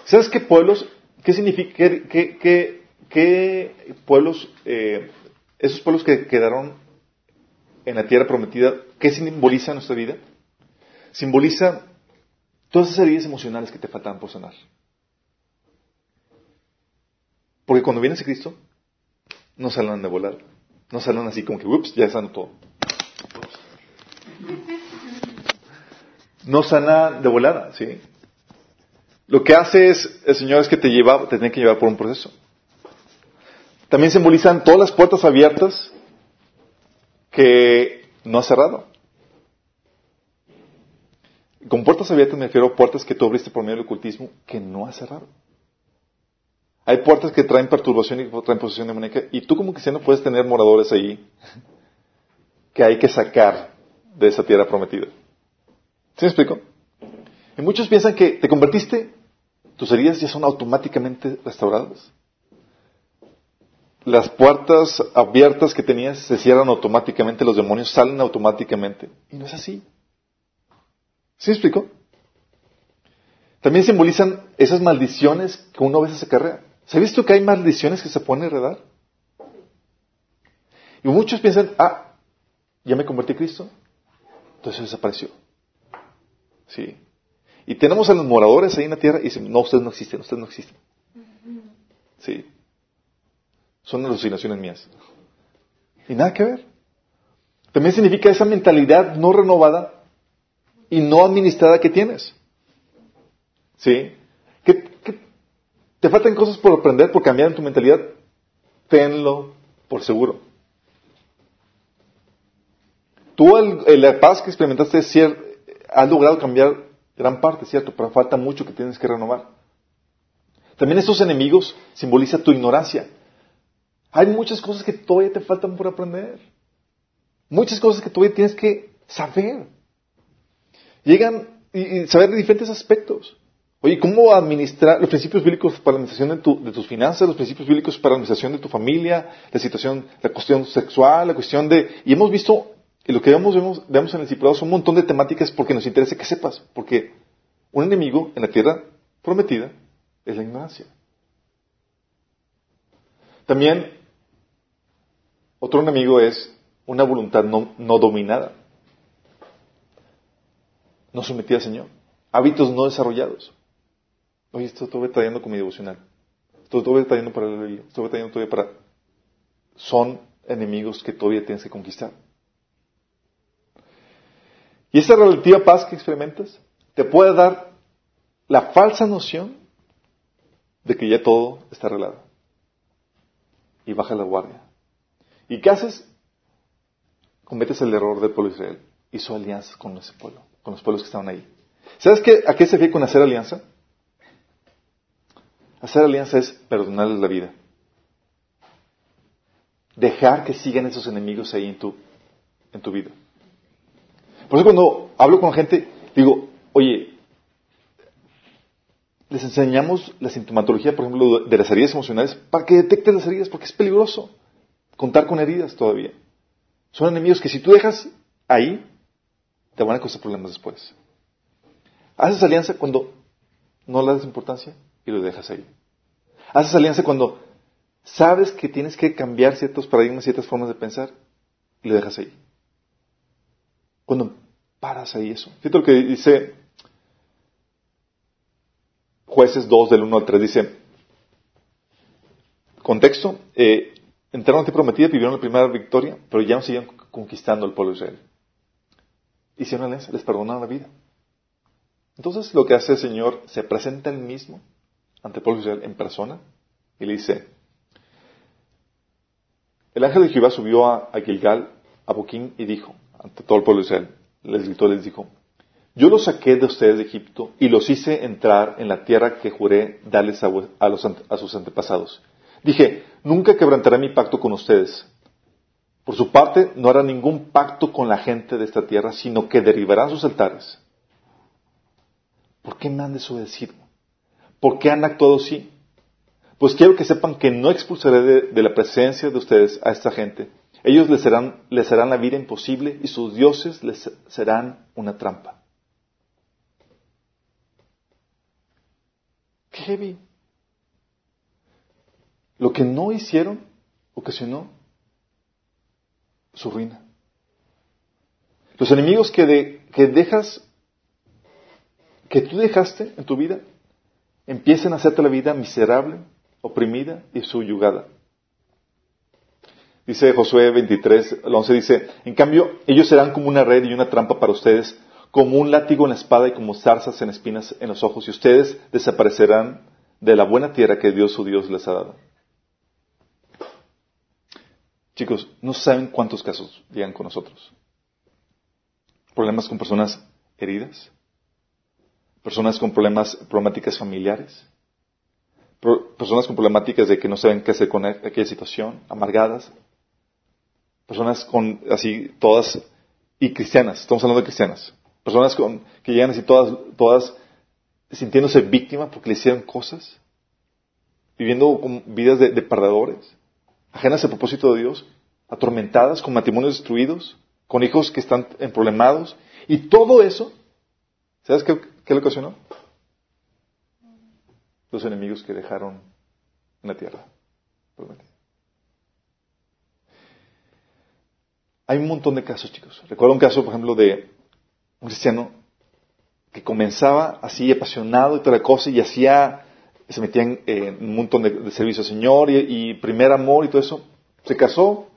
¿Sabes qué pueblos ¿Qué significa, qué, qué, qué pueblos, eh, esos pueblos que quedaron en la tierra prometida, qué simboliza nuestra vida? Simboliza todas esas heridas emocionales que te faltan por sanar. Porque cuando vienes a Cristo, no salen de volar. No salen así como que, ups, ya sano todo. No sana de volada, ¿sí? Lo que hace es, el Señor es que te lleva, te tiene que llevar por un proceso. También simbolizan todas las puertas abiertas que no ha cerrado. Con puertas abiertas me refiero a puertas que tú abriste por medio del ocultismo que no ha cerrado. Hay puertas que traen perturbación y traen posesión demoníaca y tú como cristiano puedes tener moradores ahí que hay que sacar de esa tierra prometida. ¿Sí me explico? Y muchos piensan que te convertiste, tus heridas ya son automáticamente restauradas. Las puertas abiertas que tenías se cierran automáticamente, los demonios salen automáticamente. Y no es así. ¿Sí me explico? También simbolizan esas maldiciones que uno a veces se. ¿Se ha visto que hay maldiciones que se pueden heredar? Y muchos piensan, ah, ya me convertí a Cristo, entonces desapareció. Sí. Y tenemos a los moradores ahí en la tierra y dicen, no, ustedes no existen, ustedes no existen. Sí. Son alucinaciones mías. Y nada que ver. También significa esa mentalidad no renovada y no administrada que tienes. ¿Sí? Que, te faltan cosas por aprender, por cambiar en tu mentalidad. Tenlo por seguro. Tú, la paz que experimentaste, has logrado cambiar gran parte, ¿cierto? Pero falta mucho que tienes que renovar. También estos enemigos simbolizan tu ignorancia. Hay muchas cosas que todavía te faltan por aprender. Muchas cosas que todavía tienes que saber. Llegan y, saber de diferentes aspectos. Oye, ¿cómo administrar los principios bíblicos para la administración de, de, tus finanzas, los principios bíblicos para la administración de tu familia, la situación, la cuestión sexual, la cuestión de... Y hemos visto y lo que vemos, vemos, en el discipulado son un montón de temáticas porque nos interesa que sepas. Porque un enemigo en la tierra prometida es la ignorancia. También, otro enemigo es una voluntad no, dominada. No sometida al Señor. Hábitos no desarrollados. Oye, esto estoy trayendo con mi devocional. Esto estoy trayendo para la Biblia. Esto trayendo todavía para... Son enemigos que todavía tienes que conquistar. Y esa relativa paz que experimentas te puede dar la falsa noción de que ya todo está arreglado. Y baja la guardia. ¿Y qué haces? Cometes el error del pueblo de Israel. Hizo alianzas con ese pueblo, con los pueblos que estaban ahí. ¿Sabes qué, a qué se refiere con hacer alianza? Hacer alianza es perdonarles la vida. Dejar que sigan esos enemigos ahí en tu, en tu vida. Por eso cuando hablo con gente, digo, oye, les enseñamos la sintomatología, por ejemplo, de las heridas emocionales para que detecten las heridas, porque es peligroso contar con heridas todavía. Son enemigos que si tú dejas ahí, te van a causar problemas después. Haces alianza cuando no le das importancia y lo dejas ahí. Haces alianza cuando sabes que tienes que cambiar ciertos paradigmas, ciertas formas de pensar y lo dejas ahí. Cuando paras ahí eso. Fíjate lo que dice jueces 2 del 1 al 3, dice, contexto, eh, entraron a ti prometida, vivieron la primera victoria, pero ya no siguen conquistando el pueblo de Israel. Hicieron alianza, les perdonaron la vida. Entonces lo que hace el Señor, se presenta él mismo ante el pueblo de Israel en persona y le dice, el ángel de Jehová subió a, Gilgal, a Boquín, y dijo, ante todo el pueblo de Israel. Les gritó, les dijo, yo los saqué de ustedes de Egipto y los hice entrar en la tierra que juré darles a, a sus antepasados. Dije, nunca quebrantaré mi pacto con ustedes. Por su parte, no hará ningún pacto con la gente de esta tierra, sino que derribarán sus altares. ¿Por qué me han desobedecido? ¿Por qué han actuado así? Pues quiero que sepan que no expulsaré de la presencia de ustedes a esta gente, ellos les serán, les serán la vida imposible y sus dioses les serán una trampa. Qué heavy. lo que no hicieron ocasionó su ruina. Los enemigos que, que dejas, que tú dejaste en tu vida, empiezan a hacerte la vida miserable, oprimida y subyugada. Dice Josué 23, el 11 dice, en cambio, ellos serán como una red y una trampa para ustedes, como un látigo en la espada y como zarzas en espinas en los ojos, y ustedes desaparecerán de la buena tierra que Dios su Dios les ha dado. Chicos, no saben cuántos casos llegan con nosotros. Problemas con personas heridas, personas con problemas, problemáticas familiares, personas con problemáticas de que no saben qué hacer con aquella situación, amargadas, personas con así todas y cristianas, estamos hablando de cristianas, personas con, que llegan así todas, todas sintiéndose víctimas porque le hicieron cosas, viviendo vidas de, de perdedores, ajenas al propósito de Dios, atormentadas, con matrimonios destruidos, con hijos que están en problemados, y todo eso, ¿sabes qué, qué le ocasionó? Los enemigos que dejaron en la tierra Hay un montón de casos, chicos. Recuerdo un caso, por ejemplo, de un cristiano que comenzaba así apasionado y toda la cosa y hacía, se metía en, un montón de, servicio al Señor y, primer amor y todo eso. Se casó,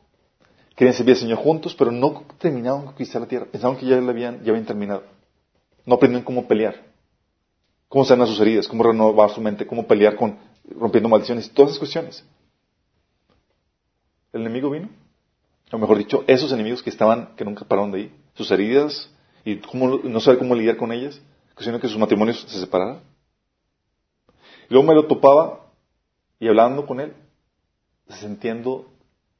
querían servir al Señor juntos, pero no terminaron de conquistar la tierra. Pensaban que ya, la ya habían terminado. No aprendieron cómo pelear, cómo sanar sus heridas, cómo renovar su mente, cómo pelear con rompiendo maldiciones, todas esas cuestiones. El enemigo vino o mejor dicho, esos enemigos que estaban, que nunca pararon de ir, sus heridas, y cómo, no sabe cómo lidiar con ellas, sino que sus matrimonios se separaran. Y luego me lo topaba y hablando con él, sintiendo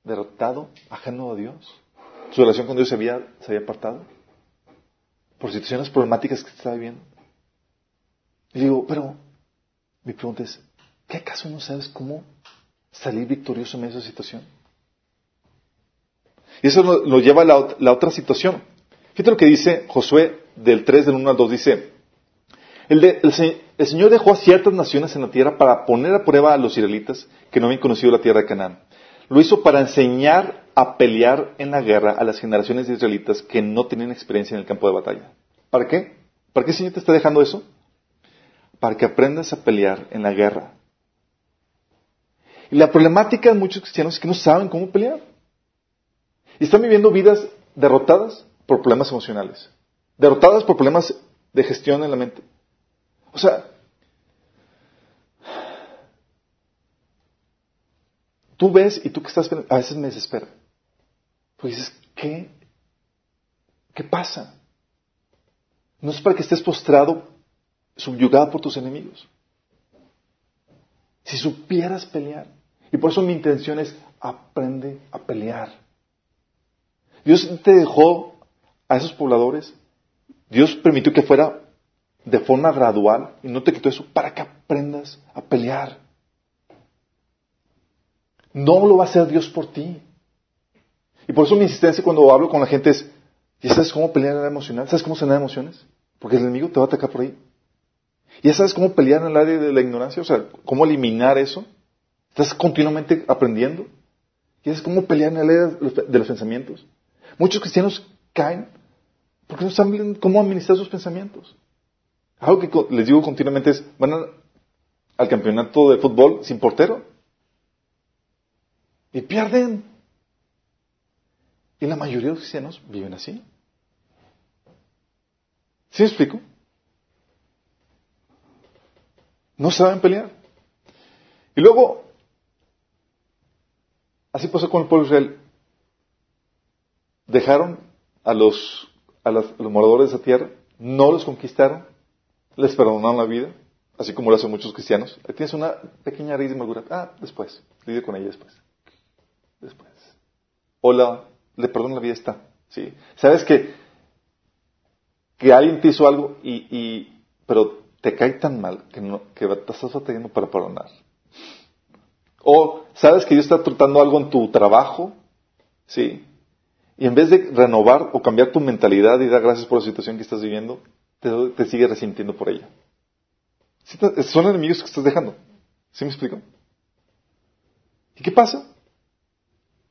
derrotado, ajeno a Dios. Su relación con Dios se había, se había apartado por situaciones problemáticas que estaba viviendo. Y digo, pero mi pregunta es, ¿qué acaso no sabes cómo salir victorioso en esa situación? Y eso nos lleva a la, otra situación. Fíjate lo que dice Josué del 3 del 1 al 2. Dice, el, el, Señor dejó a ciertas naciones en la tierra para poner a prueba a los israelitas que no habían conocido la tierra de Canaán. Lo hizo para enseñar a pelear en la guerra a las generaciones de israelitas que no tenían experiencia en el campo de batalla. ¿Para qué? ¿Para qué el Señor te está dejando eso? Para que aprendas a pelear en la guerra. Y la problemática de muchos cristianos es que no saben cómo pelear. Y están viviendo vidas derrotadas por problemas emocionales, derrotadas por problemas de gestión en la mente. O sea, tú ves y tú que estás, a veces me desespera. Pues dices, ¿qué? ¿Qué pasa? No es para que estés postrado, subyugado por tus enemigos. Si supieras pelear. Y por eso mi intención es aprende a pelear. Dios te dejó a esos pobladores, Dios permitió que fuera de forma gradual y no te quitó eso para que aprendas a pelear. No lo va a hacer Dios por ti. Y por eso mi insistencia cuando hablo con la gente es, ¿ya sabes cómo pelear en la emocional? ¿Sabes cómo sanar emociones? Porque el enemigo te va a atacar por ahí. ¿Ya sabes cómo pelear en el área de la ignorancia? O sea, ¿cómo eliminar eso? ¿Estás continuamente aprendiendo? ¿Ya sabes cómo pelear en el área de los pensamientos? Muchos cristianos caen porque no saben cómo administrar sus pensamientos. Algo que les digo continuamente es, van al campeonato de fútbol sin portero. Y pierden. Y la mayoría de los cristianos viven así. ¿Sí me explico? No saben pelear. Y luego, así pasó con el pueblo de Israel dejaron a los, a, los moradores de esa tierra, no los conquistaron, les perdonaron la vida, así como lo hacen muchos cristianos. tienes una pequeña raíz de amargura. Ah, después, lidia con ella. Después. O le perdonan la vida, está. ¿sí? Sabes que, que alguien te hizo algo y, y pero te cae tan mal que, no, que te estás batallando para perdonar. O sabes que Dios está tratando algo en tu trabajo, ¿sí? Y en vez de renovar o cambiar tu mentalidad y dar gracias por la situación que estás viviendo, te, te sigues resintiendo por ella. Son enemigos que estás dejando. ¿Sí me explico? ¿Y qué pasa?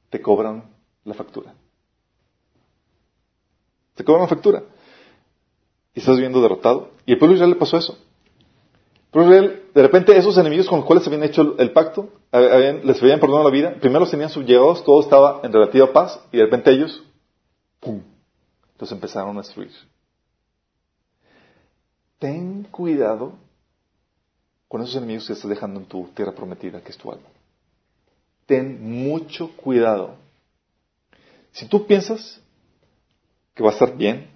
Te cobran la factura. Te cobran la factura. Y estás viviendo derrotado. Y al pueblo de Israel le pasó eso. Pero de repente esos enemigos con los cuales se habían hecho el pacto, les habían perdonado la vida, primero los tenían subyugados, todo estaba en relativa paz, y de repente ellos, ¡pum!, los empezaron a destruir. Ten cuidado con esos enemigos que estás dejando en tu tierra prometida, que es tu alma. Ten mucho cuidado. Si tú piensas que va a estar bien,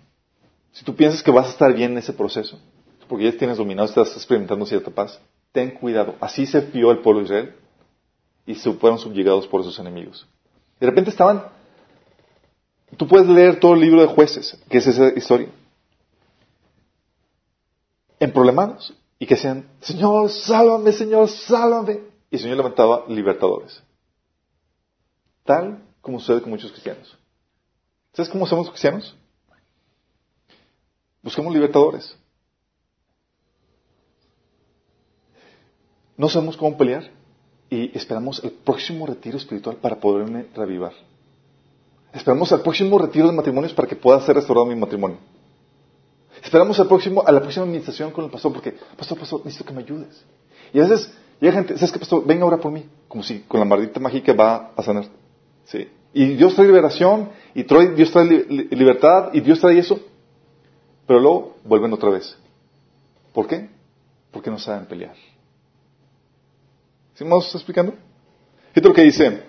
si tú piensas que vas a estar bien en ese proceso, porque ya tienes dominado, estás experimentando cierta paz, ten cuidado. Así se fió el pueblo de Israel y se fueron subyugados por esos enemigos. De repente estaban, tú puedes leer todo el libro de jueces, que es esa historia, en problemados y que sean, Señor, sálvame, Señor, sálvame. Y el Señor levantaba libertadores. Tal como sucede con muchos cristianos. ¿Sabes cómo somos cristianos? Buscamos libertadores. No sabemos cómo pelear y esperamos el próximo retiro espiritual para poderme revivar. Esperamos al próximo retiro de matrimonios para que pueda ser restaurado mi matrimonio. Esperamos al próximo, a la próxima administración con el pastor porque, pastor, pastor, necesito que me ayudes. Y a veces llega gente, ¿sabes qué, pastor? Venga ahora por mí. Como si con la maldita mágica va a sanar. ¿Sí? Y Dios trae liberación, y Dios trae libertad, y Dios trae eso. Pero luego vuelven otra vez. ¿Por qué? Porque no saben pelear. ¿Sí me estás explicando? Esto es lo que dice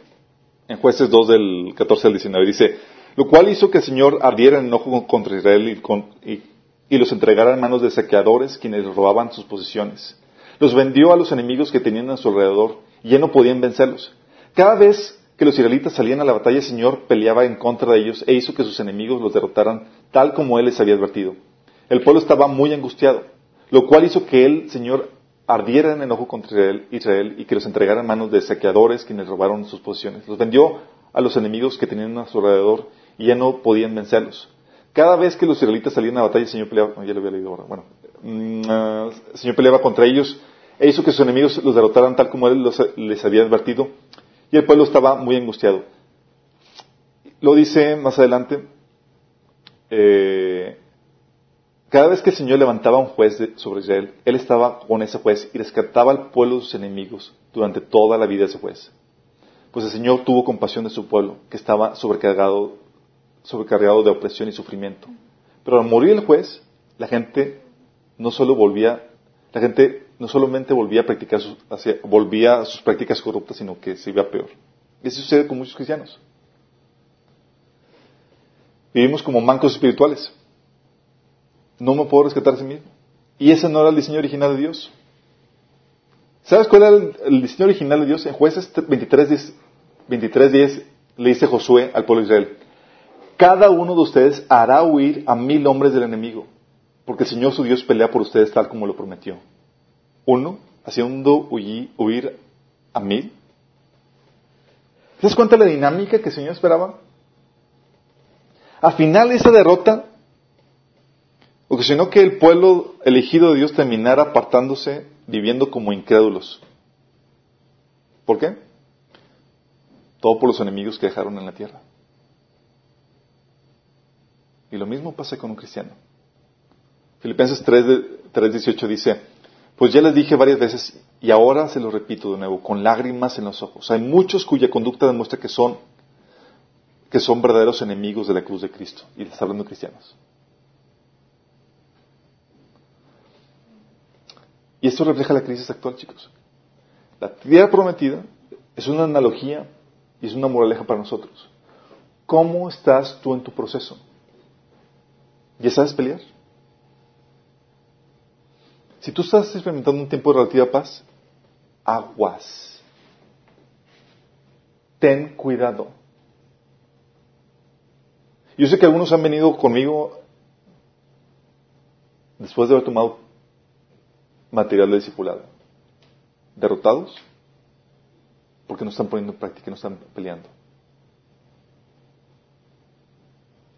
en Jueces 2 del 14 al 19. Dice, lo cual hizo que el Señor ardiera en enojo contra Israel y, y los entregara en manos de saqueadores quienes robaban sus posiciones. Los vendió a los enemigos que tenían a su alrededor y ya no podían vencerlos. Cada vez que los israelitas salían a la batalla, el Señor peleaba en contra de ellos e hizo que sus enemigos los derrotaran tal como Él les había advertido. El pueblo estaba muy angustiado, lo cual hizo que el Señor ardiera en enojo contra Israel, y que los entregara en manos de saqueadores quienes robaron sus posiciones. Los vendió a los enemigos que tenían a su alrededor y ya no podían vencerlos. Cada vez que los israelitas salían a batalla, el Señor peleaba, lo había leído ahora, bueno, mm, ah, Señor peleaba contra ellos e hizo que sus enemigos los derrotaran tal como Él les había advertido y el pueblo estaba muy angustiado. Lo dice más adelante, eh, cada vez que el Señor levantaba un juez sobre Israel, Él estaba con ese juez y rescataba al pueblo de sus enemigos durante toda la vida de ese juez. Pues el Señor tuvo compasión de su pueblo, que estaba sobrecargado, sobrecargado de opresión y sufrimiento. Pero al morir el juez, la gente no solo volvía, la gente no solamente volvía a practicar sus, volvía a sus prácticas corruptas, sino que se iba peor. Y eso sucede con muchos cristianos. Vivimos como mancos espirituales no me puedo rescatar a sí mismo. Y ese no era el diseño original de Dios. ¿Sabes cuál era el, diseño original de Dios? En jueces 23.10 23, le dice Josué al pueblo de Israel, cada uno de ustedes hará huir a mil hombres del enemigo, porque el Señor su Dios pelea por ustedes tal como lo prometió. Uno, haciendo huir, a mil. ¿Te das cuenta de la dinámica que el Señor esperaba? Al final esa derrota, sino que el pueblo elegido de Dios terminara apartándose, viviendo como incrédulos. ¿Por qué? Todo por los enemigos que dejaron en la tierra. Y lo mismo pasa con un cristiano. Filipenses 3.18 dice, pues ya les dije varias veces y ahora se lo repito de nuevo, con lágrimas en los ojos. Hay muchos cuya conducta demuestra que son, que son verdaderos enemigos de la cruz de Cristo. Y les hablando cristianos. Y esto refleja la crisis actual, chicos. La tierra prometida es una analogía y es una moraleja para nosotros. ¿Cómo estás tú en tu proceso? ¿Ya sabes pelear? Si tú estás experimentando un tiempo de relativa paz, aguas. Ten cuidado. Yo sé que algunos han venido conmigo después de haber tomado material de discipulado. Derrotados porque no están poniendo en práctica, no están peleando.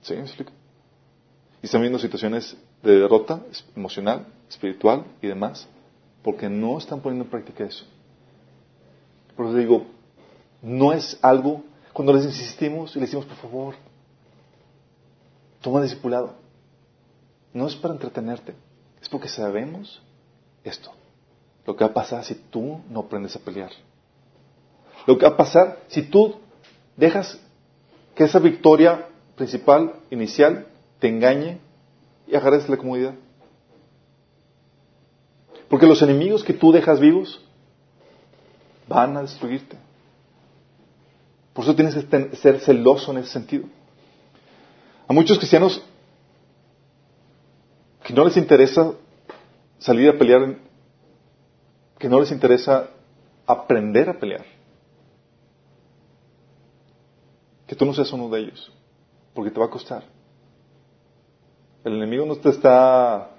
¿Sí? ¿Me explico? Y están viendo situaciones de derrota emocional, espiritual y demás, porque no están poniendo en práctica eso. Por eso digo, no es algo cuando les insistimos y les decimos, por favor, toma discipulado. No es para entretenerte, es porque sabemos esto. Lo que va a pasar si tú no aprendes a pelear. Lo que va a pasar si tú dejas que esa victoria principal, inicial, te engañe y agarres la comodidad. Porque los enemigos que tú dejas vivos van a destruirte. Por eso tienes que ser celoso en ese sentido. A muchos cristianos que no les interesa salir a pelear, que no les interesa aprender a pelear. Que tú no seas uno de ellos, porque te va a costar. El enemigo no te está...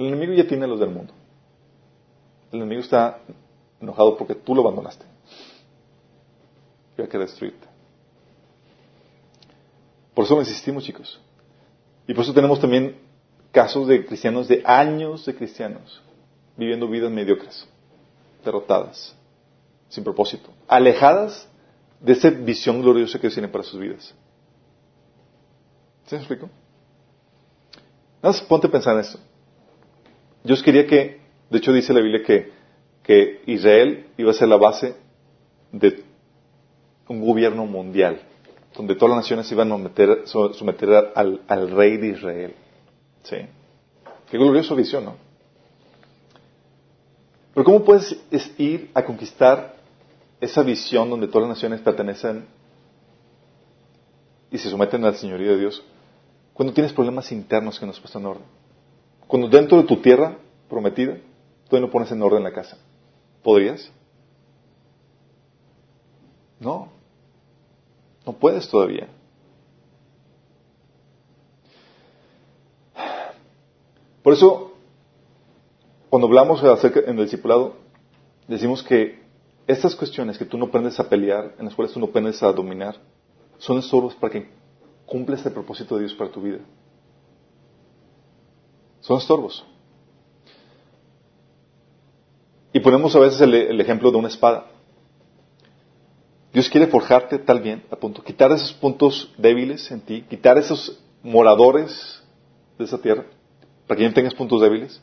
El enemigo ya tiene los del mundo. El enemigo está enojado porque tú lo abandonaste. Y a querer destruirte. Por eso insistimos, chicos. Y por eso tenemos también casos de cristianos, de años de cristianos, viviendo vidas mediocres, derrotadas, sin propósito, alejadas de esa visión gloriosa que Dios tiene para sus vidas. ¿Se me explico? Nada más ponte a pensar en esto. Dios quería que, de hecho dice la Biblia que, Israel iba a ser la base de un gobierno mundial, donde todas las naciones iban a meter, someter al, rey de Israel. Qué gloriosa visión, ¿no? Pero ¿cómo puedes ir a conquistar esa visión donde todas las naciones pertenecen y se someten al señorío de Dios cuando tienes problemas internos que no has puesto en orden? Cuando dentro de tu tierra prometida, tú no pones en orden la casa. ¿Podrías? No. No puedes todavía. Por eso, cuando hablamos acerca en el discipulado, decimos que estas cuestiones que tú no aprendes a pelear, en las cuales tú no aprendes a dominar, son estorbos para que cumplas el propósito de Dios para tu vida. Son estorbos. Y ponemos a veces el, ejemplo de una espada. Dios quiere forjarte tal bien, a punto, quitar esos puntos débiles en ti, quitar esos moradores de esa tierra, para que no tengas puntos débiles.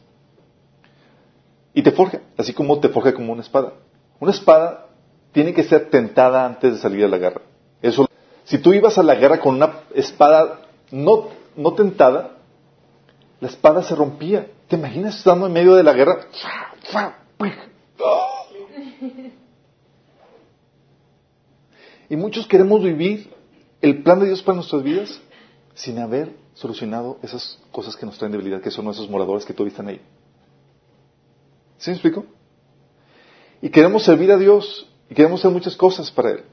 Y te forja, así como te forja como una espada. Una espada tiene que ser tentada antes de salir a la guerra. Eso, si tú ibas a la guerra con una espada no, no tentada, la espada se rompía. ¿Te imaginas estando en medio de la guerra? Y muchos queremos vivir el plan de Dios para nuestras vidas sin haber solucionado esas cosas que nos traen debilidad, que son esos moradores que todavía están ahí. ¿Sí me explico? Y queremos servir a Dios y queremos hacer muchas cosas para Él.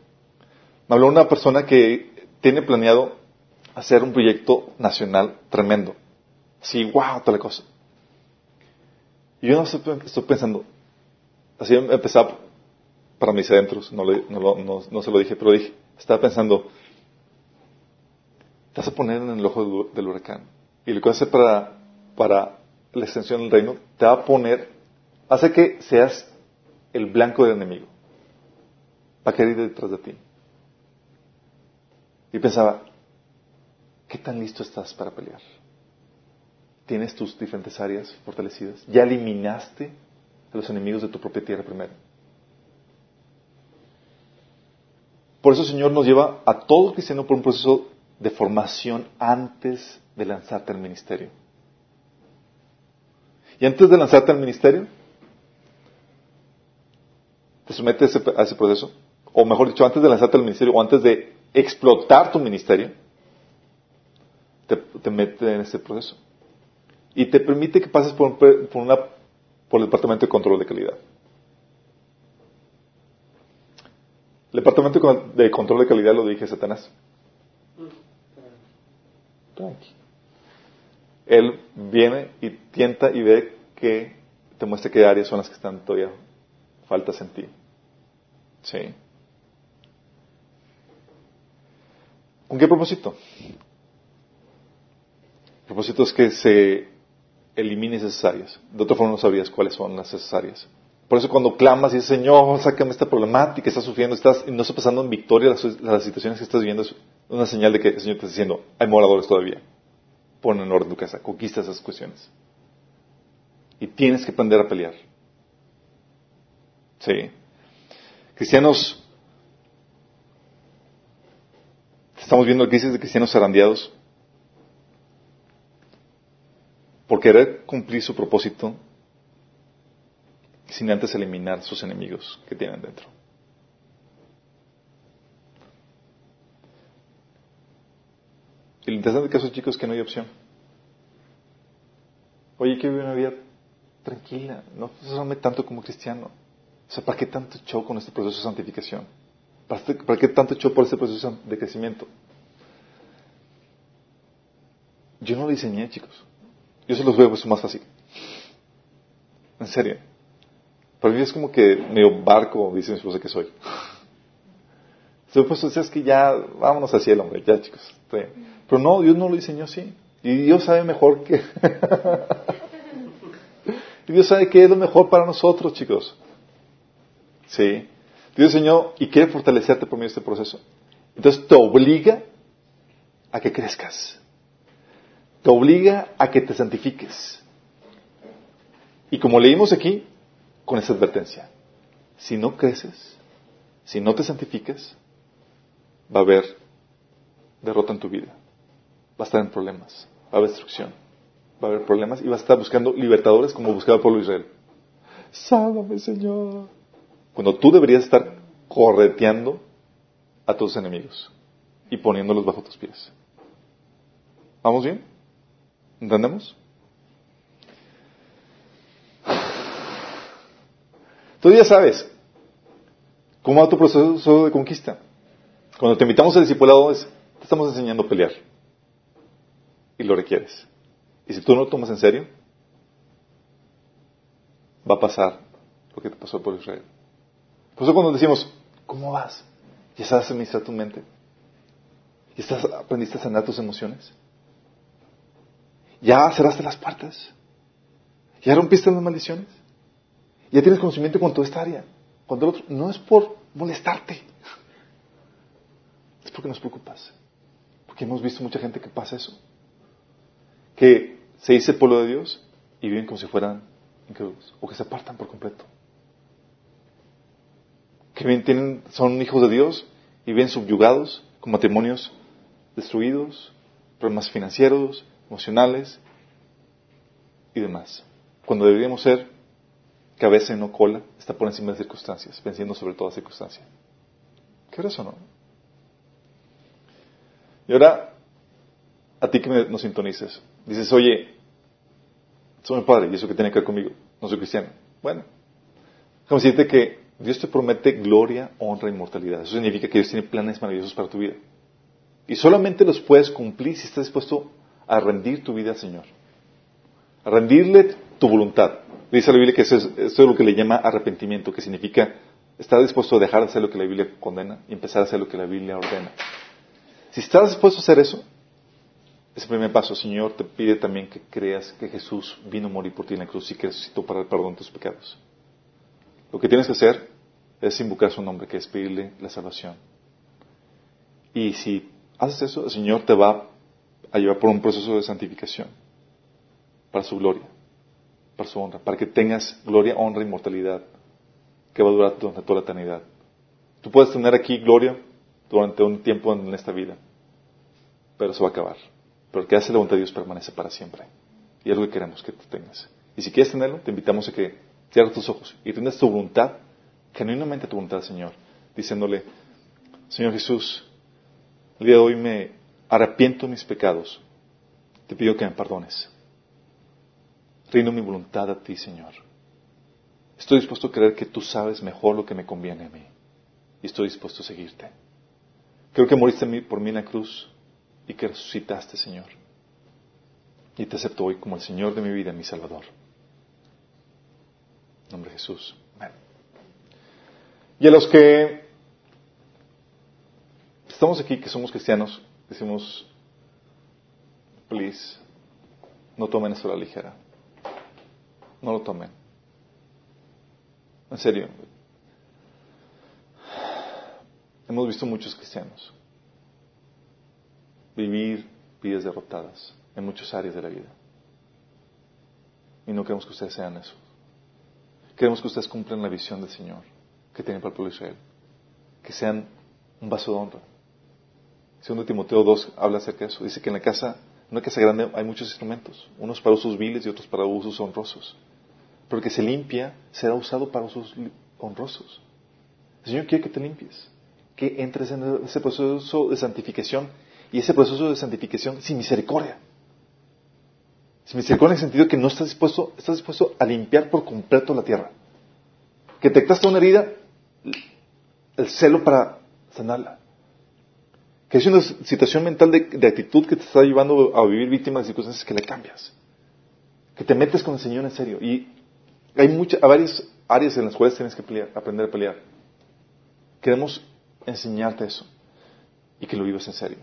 Me habló una persona que tiene planeado hacer un proyecto nacional tremendo. Sí, wow, toda la cosa. Y yo no estoy, pensando, así empezaba para mis adentros, no, no, se lo dije, pero dije, estaba pensando, te vas a poner en el ojo del huracán. Y lo que vas a hacer para, para la extensión del reino, te va a poner, hace que seas el blanco del enemigo. Va a querer ir detrás de ti. Y pensaba, ¿qué tan listo estás para pelear? ¿Tienes tus diferentes áreas fortalecidas? ¿Ya eliminaste a los enemigos de tu propia tierra primero? Por eso el Señor nos lleva a todo cristiano por un proceso de formación antes de lanzarte al ministerio. Y antes de lanzarte al ministerio, te sometes a ese proceso, o mejor dicho, antes de lanzarte al ministerio, o antes de explotar tu ministerio, te, te mete en ese proceso. Y te permite que pases por, por, una, por el departamento de control de calidad. El departamento de control de calidad lo dije Satanás. Él viene y tienta y ve que te muestra qué áreas son las que están todavía faltas en ti. ¿Sí? ¿Con qué propósito? El propósito es que se elimine esas áreas. De otra forma no sabrías cuáles son las necesarias. Por eso cuando clamas y dices, Señor, sácame esta problemática, estás sufriendo, estás, no está pasando en victoria las, las situaciones que estás viviendo, es una señal de que el Señor te está diciendo, hay moradores todavía. Pon en orden tu casa, conquista esas cuestiones. Y tienes que aprender a pelear. Sí. Cristianos, estamos viendo crisis de cristianos zarandeados por querer cumplir su propósito sin antes eliminar sus enemigos que tienen dentro. Y interesante caso, chicos, es que no hay opción. Oye, que vivir una vida tranquila, no se tanto como cristiano. O sea, ¿para qué tanto show con este proceso de santificación? ¿Para qué tanto show por este proceso de crecimiento? Yo no lo diseñé, chicos. Yo se los veo, pues más fácil. En serio. Para mí es como que medio barco, dice mi esposa que soy. Se pues es que ya, vámonos hacia el hombre, ya chicos. Pero no, Dios no lo diseñó así. Y Dios sabe mejor que... y Dios sabe que es lo mejor para nosotros, chicos. Sí. Dios diseñó y quiere fortalecerte por medio de este proceso. Entonces te obliga a que crezcas. Te obliga a que te santifiques. Y como leímos aquí, con esa advertencia, si no creces, si no te santificas, va a haber derrota en tu vida. Va a estar en problemas, va a haber destrucción, va a haber problemas y vas a estar buscando libertadores como buscaba el pueblo de Israel. Sálvame, Señor. Cuando tú deberías estar correteando a tus enemigos y poniéndolos bajo tus pies. ¿Vamos bien? ¿Entendemos? Tú ya sabes cómo va tu proceso de conquista. Cuando te invitamos al discipulado es, te estamos enseñando a pelear. Y lo requieres. Y si tú no lo tomas en serio, va a pasar lo que te pasó por Israel. Por eso cuando decimos, ¿cómo vas? ¿Ya sabes administrar tu mente? ¿Ya estás, aprendiste a sanar tus emociones? ¿Ya cerraste las puertas? ¿Ya rompiste las maldiciones? ¿Ya tienes conocimiento con toda esta área? Cuando el otro, no es por molestarte, es porque nos preocupas. Porque hemos visto mucha gente que pasa eso. Que se dice el pueblo de Dios y viven como si fueran incrédulos. O que se apartan por completo que bien son hijos de Dios y viven subyugados, con matrimonios destruidos, problemas financieros, emocionales y demás. Cuando deberíamos ser cabeza y no cola, está por encima de circunstancias, venciendo sobre toda circunstancia. ¿Qué es eso, no? Y ahora, a ti que nos sintonices, dices, oye, soy mi padre y eso que tiene que ver conmigo, no soy cristiano. Bueno, déjame decirte que Dios te promete gloria, honra, inmortalidad. Eso significa que Dios tiene planes maravillosos para tu vida. Y solamente los puedes cumplir si estás dispuesto a rendir tu vida al Señor. A rendirle tu voluntad. Dice la Biblia que eso es, lo que le llama arrepentimiento, que significa estar dispuesto a dejar de hacer lo que la Biblia condena y empezar a hacer lo que la Biblia ordena. Si estás dispuesto a hacer eso, ese primer paso, Señor, te pide también que creas que Jesús vino a morir por ti en la cruz y que resucitó para el perdón de tus pecados. Lo que tienes que hacer es invocar su nombre, que es pedirle la salvación. Y si haces eso, el Señor te va a llevar por un proceso de santificación para su gloria, para su honra, para que tengas gloria, honra inmortalidad que va a durar durante toda la eternidad. Tú puedes tener aquí gloria durante un tiempo en esta vida, pero eso va a acabar. Pero el que hace la voluntad de Dios permanece para siempre. Y es lo que queremos que tú tengas. Y si quieres tenerlo, te invitamos a que Cierra tus ojos y tienes tu voluntad, genuinamente tu voluntad, Señor, diciéndole, Señor Jesús, el día de hoy me arrepiento mis pecados, te pido que me perdones. Rindo mi voluntad a ti, Señor. Estoy dispuesto a creer que tú sabes mejor lo que me conviene a mí. Y estoy dispuesto a seguirte. Creo que moriste por mí en la cruz y que resucitaste, Señor. Y te acepto hoy como el Señor de mi vida, mi Salvador nombre de Jesús. Y a los que estamos aquí, que somos cristianos, decimos, please, no tomen eso a la ligera. No lo tomen. En serio. Hemos visto muchos cristianos vivir vidas derrotadas en muchas áreas de la vida. Y no queremos que ustedes sean eso. Queremos que ustedes cumplan la visión del Señor que tienen para el pueblo de Israel. Que sean un vaso de honra. Segundo Timoteo 2 habla acerca de eso. Dice que en la casa, en una casa grande hay muchos instrumentos. Unos para usos viles y otros para usos honrosos. Pero el que se limpia será usado para usos honrosos. El Señor quiere que te limpies. Que entres en ese proceso de santificación. Y ese proceso de santificación sin misericordia. Si misericordia en el sentido que no estás dispuesto, estás dispuesto a limpiar por completo la tierra. Que te detectaste una herida, el celo para sanarla. Que es una situación mental de, actitud que te está llevando a vivir víctima de circunstancias que le cambias. Que te metes con el Señor en serio. Y hay muchas, varias áreas en las cuales tienes que aprender a pelear. Queremos enseñarte eso. Y que lo vivas en serio.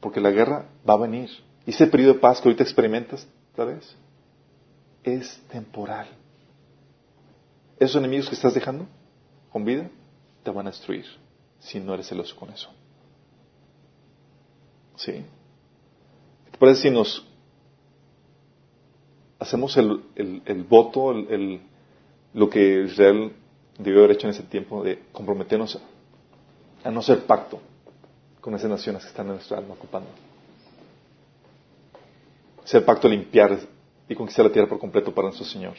Porque la guerra va a venir. Y ese periodo de paz que ahorita experimentas, vez Es temporal. Esos enemigos que estás dejando con vida te van a destruir si no eres celoso con eso. ¿Sí? ¿Te parece si nos hacemos el, el, voto, el, lo que Israel debió haber hecho en ese tiempo de comprometernos a, a no ser pacto con esas naciones que están en nuestra alma ocupando? el pacto limpiar y conquistar la tierra por completo para nuestro Señor.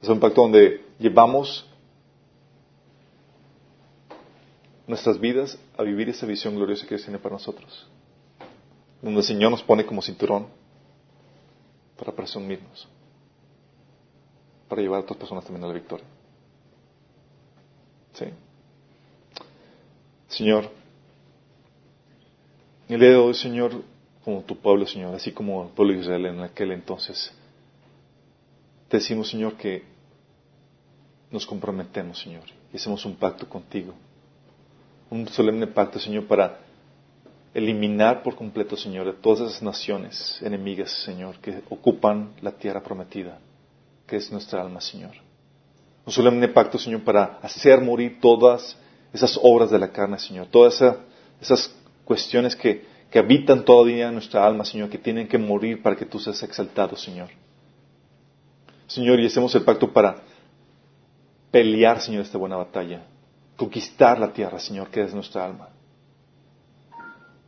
Es un pacto donde llevamos nuestras vidas a vivir esa visión gloriosa que Dios tiene para nosotros. Donde el Señor nos pone como cinturón para presumirnos, para llevar a otras personas también a la victoria. ¿Sí? Señor, el día de hoy, Señor, como tu pueblo, Señor, así como el pueblo de Israel en aquel entonces. Te decimos, Señor, que nos comprometemos, Señor, y hacemos un pacto contigo. Un solemne pacto, Señor, para eliminar por completo, Señor, todas esas naciones enemigas, Señor, que ocupan la tierra prometida, que es nuestra alma, Señor. Un solemne pacto, Señor, para hacer morir todas esas obras de la carne, Señor, todas esas cuestiones que que habitan todavía en nuestra alma, Señor, que tienen que morir para que tú seas exaltado, Señor. Señor, y hacemos el pacto para pelear, Señor, esta buena batalla, conquistar la tierra, Señor, que es nuestra alma.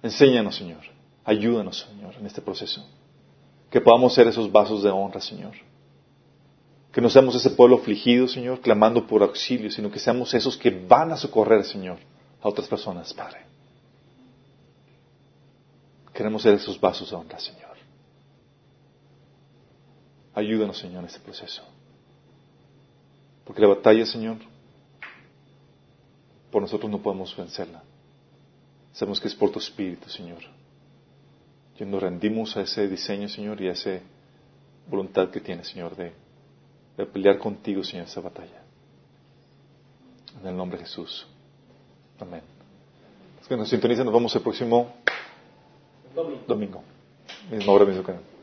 Enséñanos, Señor, ayúdanos, Señor, en este proceso. Que podamos ser esos vasos de honra, Señor. Que no seamos ese pueblo afligido, Señor, clamando por auxilio, sino que seamos esos que van a socorrer, Señor, a otras personas, Padre. Queremos ser esos vasos de honra, Señor. Ayúdanos, Señor, en este proceso. Porque la batalla, Señor, por nosotros no podemos vencerla. Sabemos que es por tu Espíritu, Señor. Y nos rendimos a ese diseño, Señor, y a esa voluntad que tienes, Señor, de, pelear contigo, Señor, esa batalla. En el nombre de Jesús. Amén. Es que nos sintonizan, nos vamos el próximo Domingo. Domingo. Misma hora, mismo canal.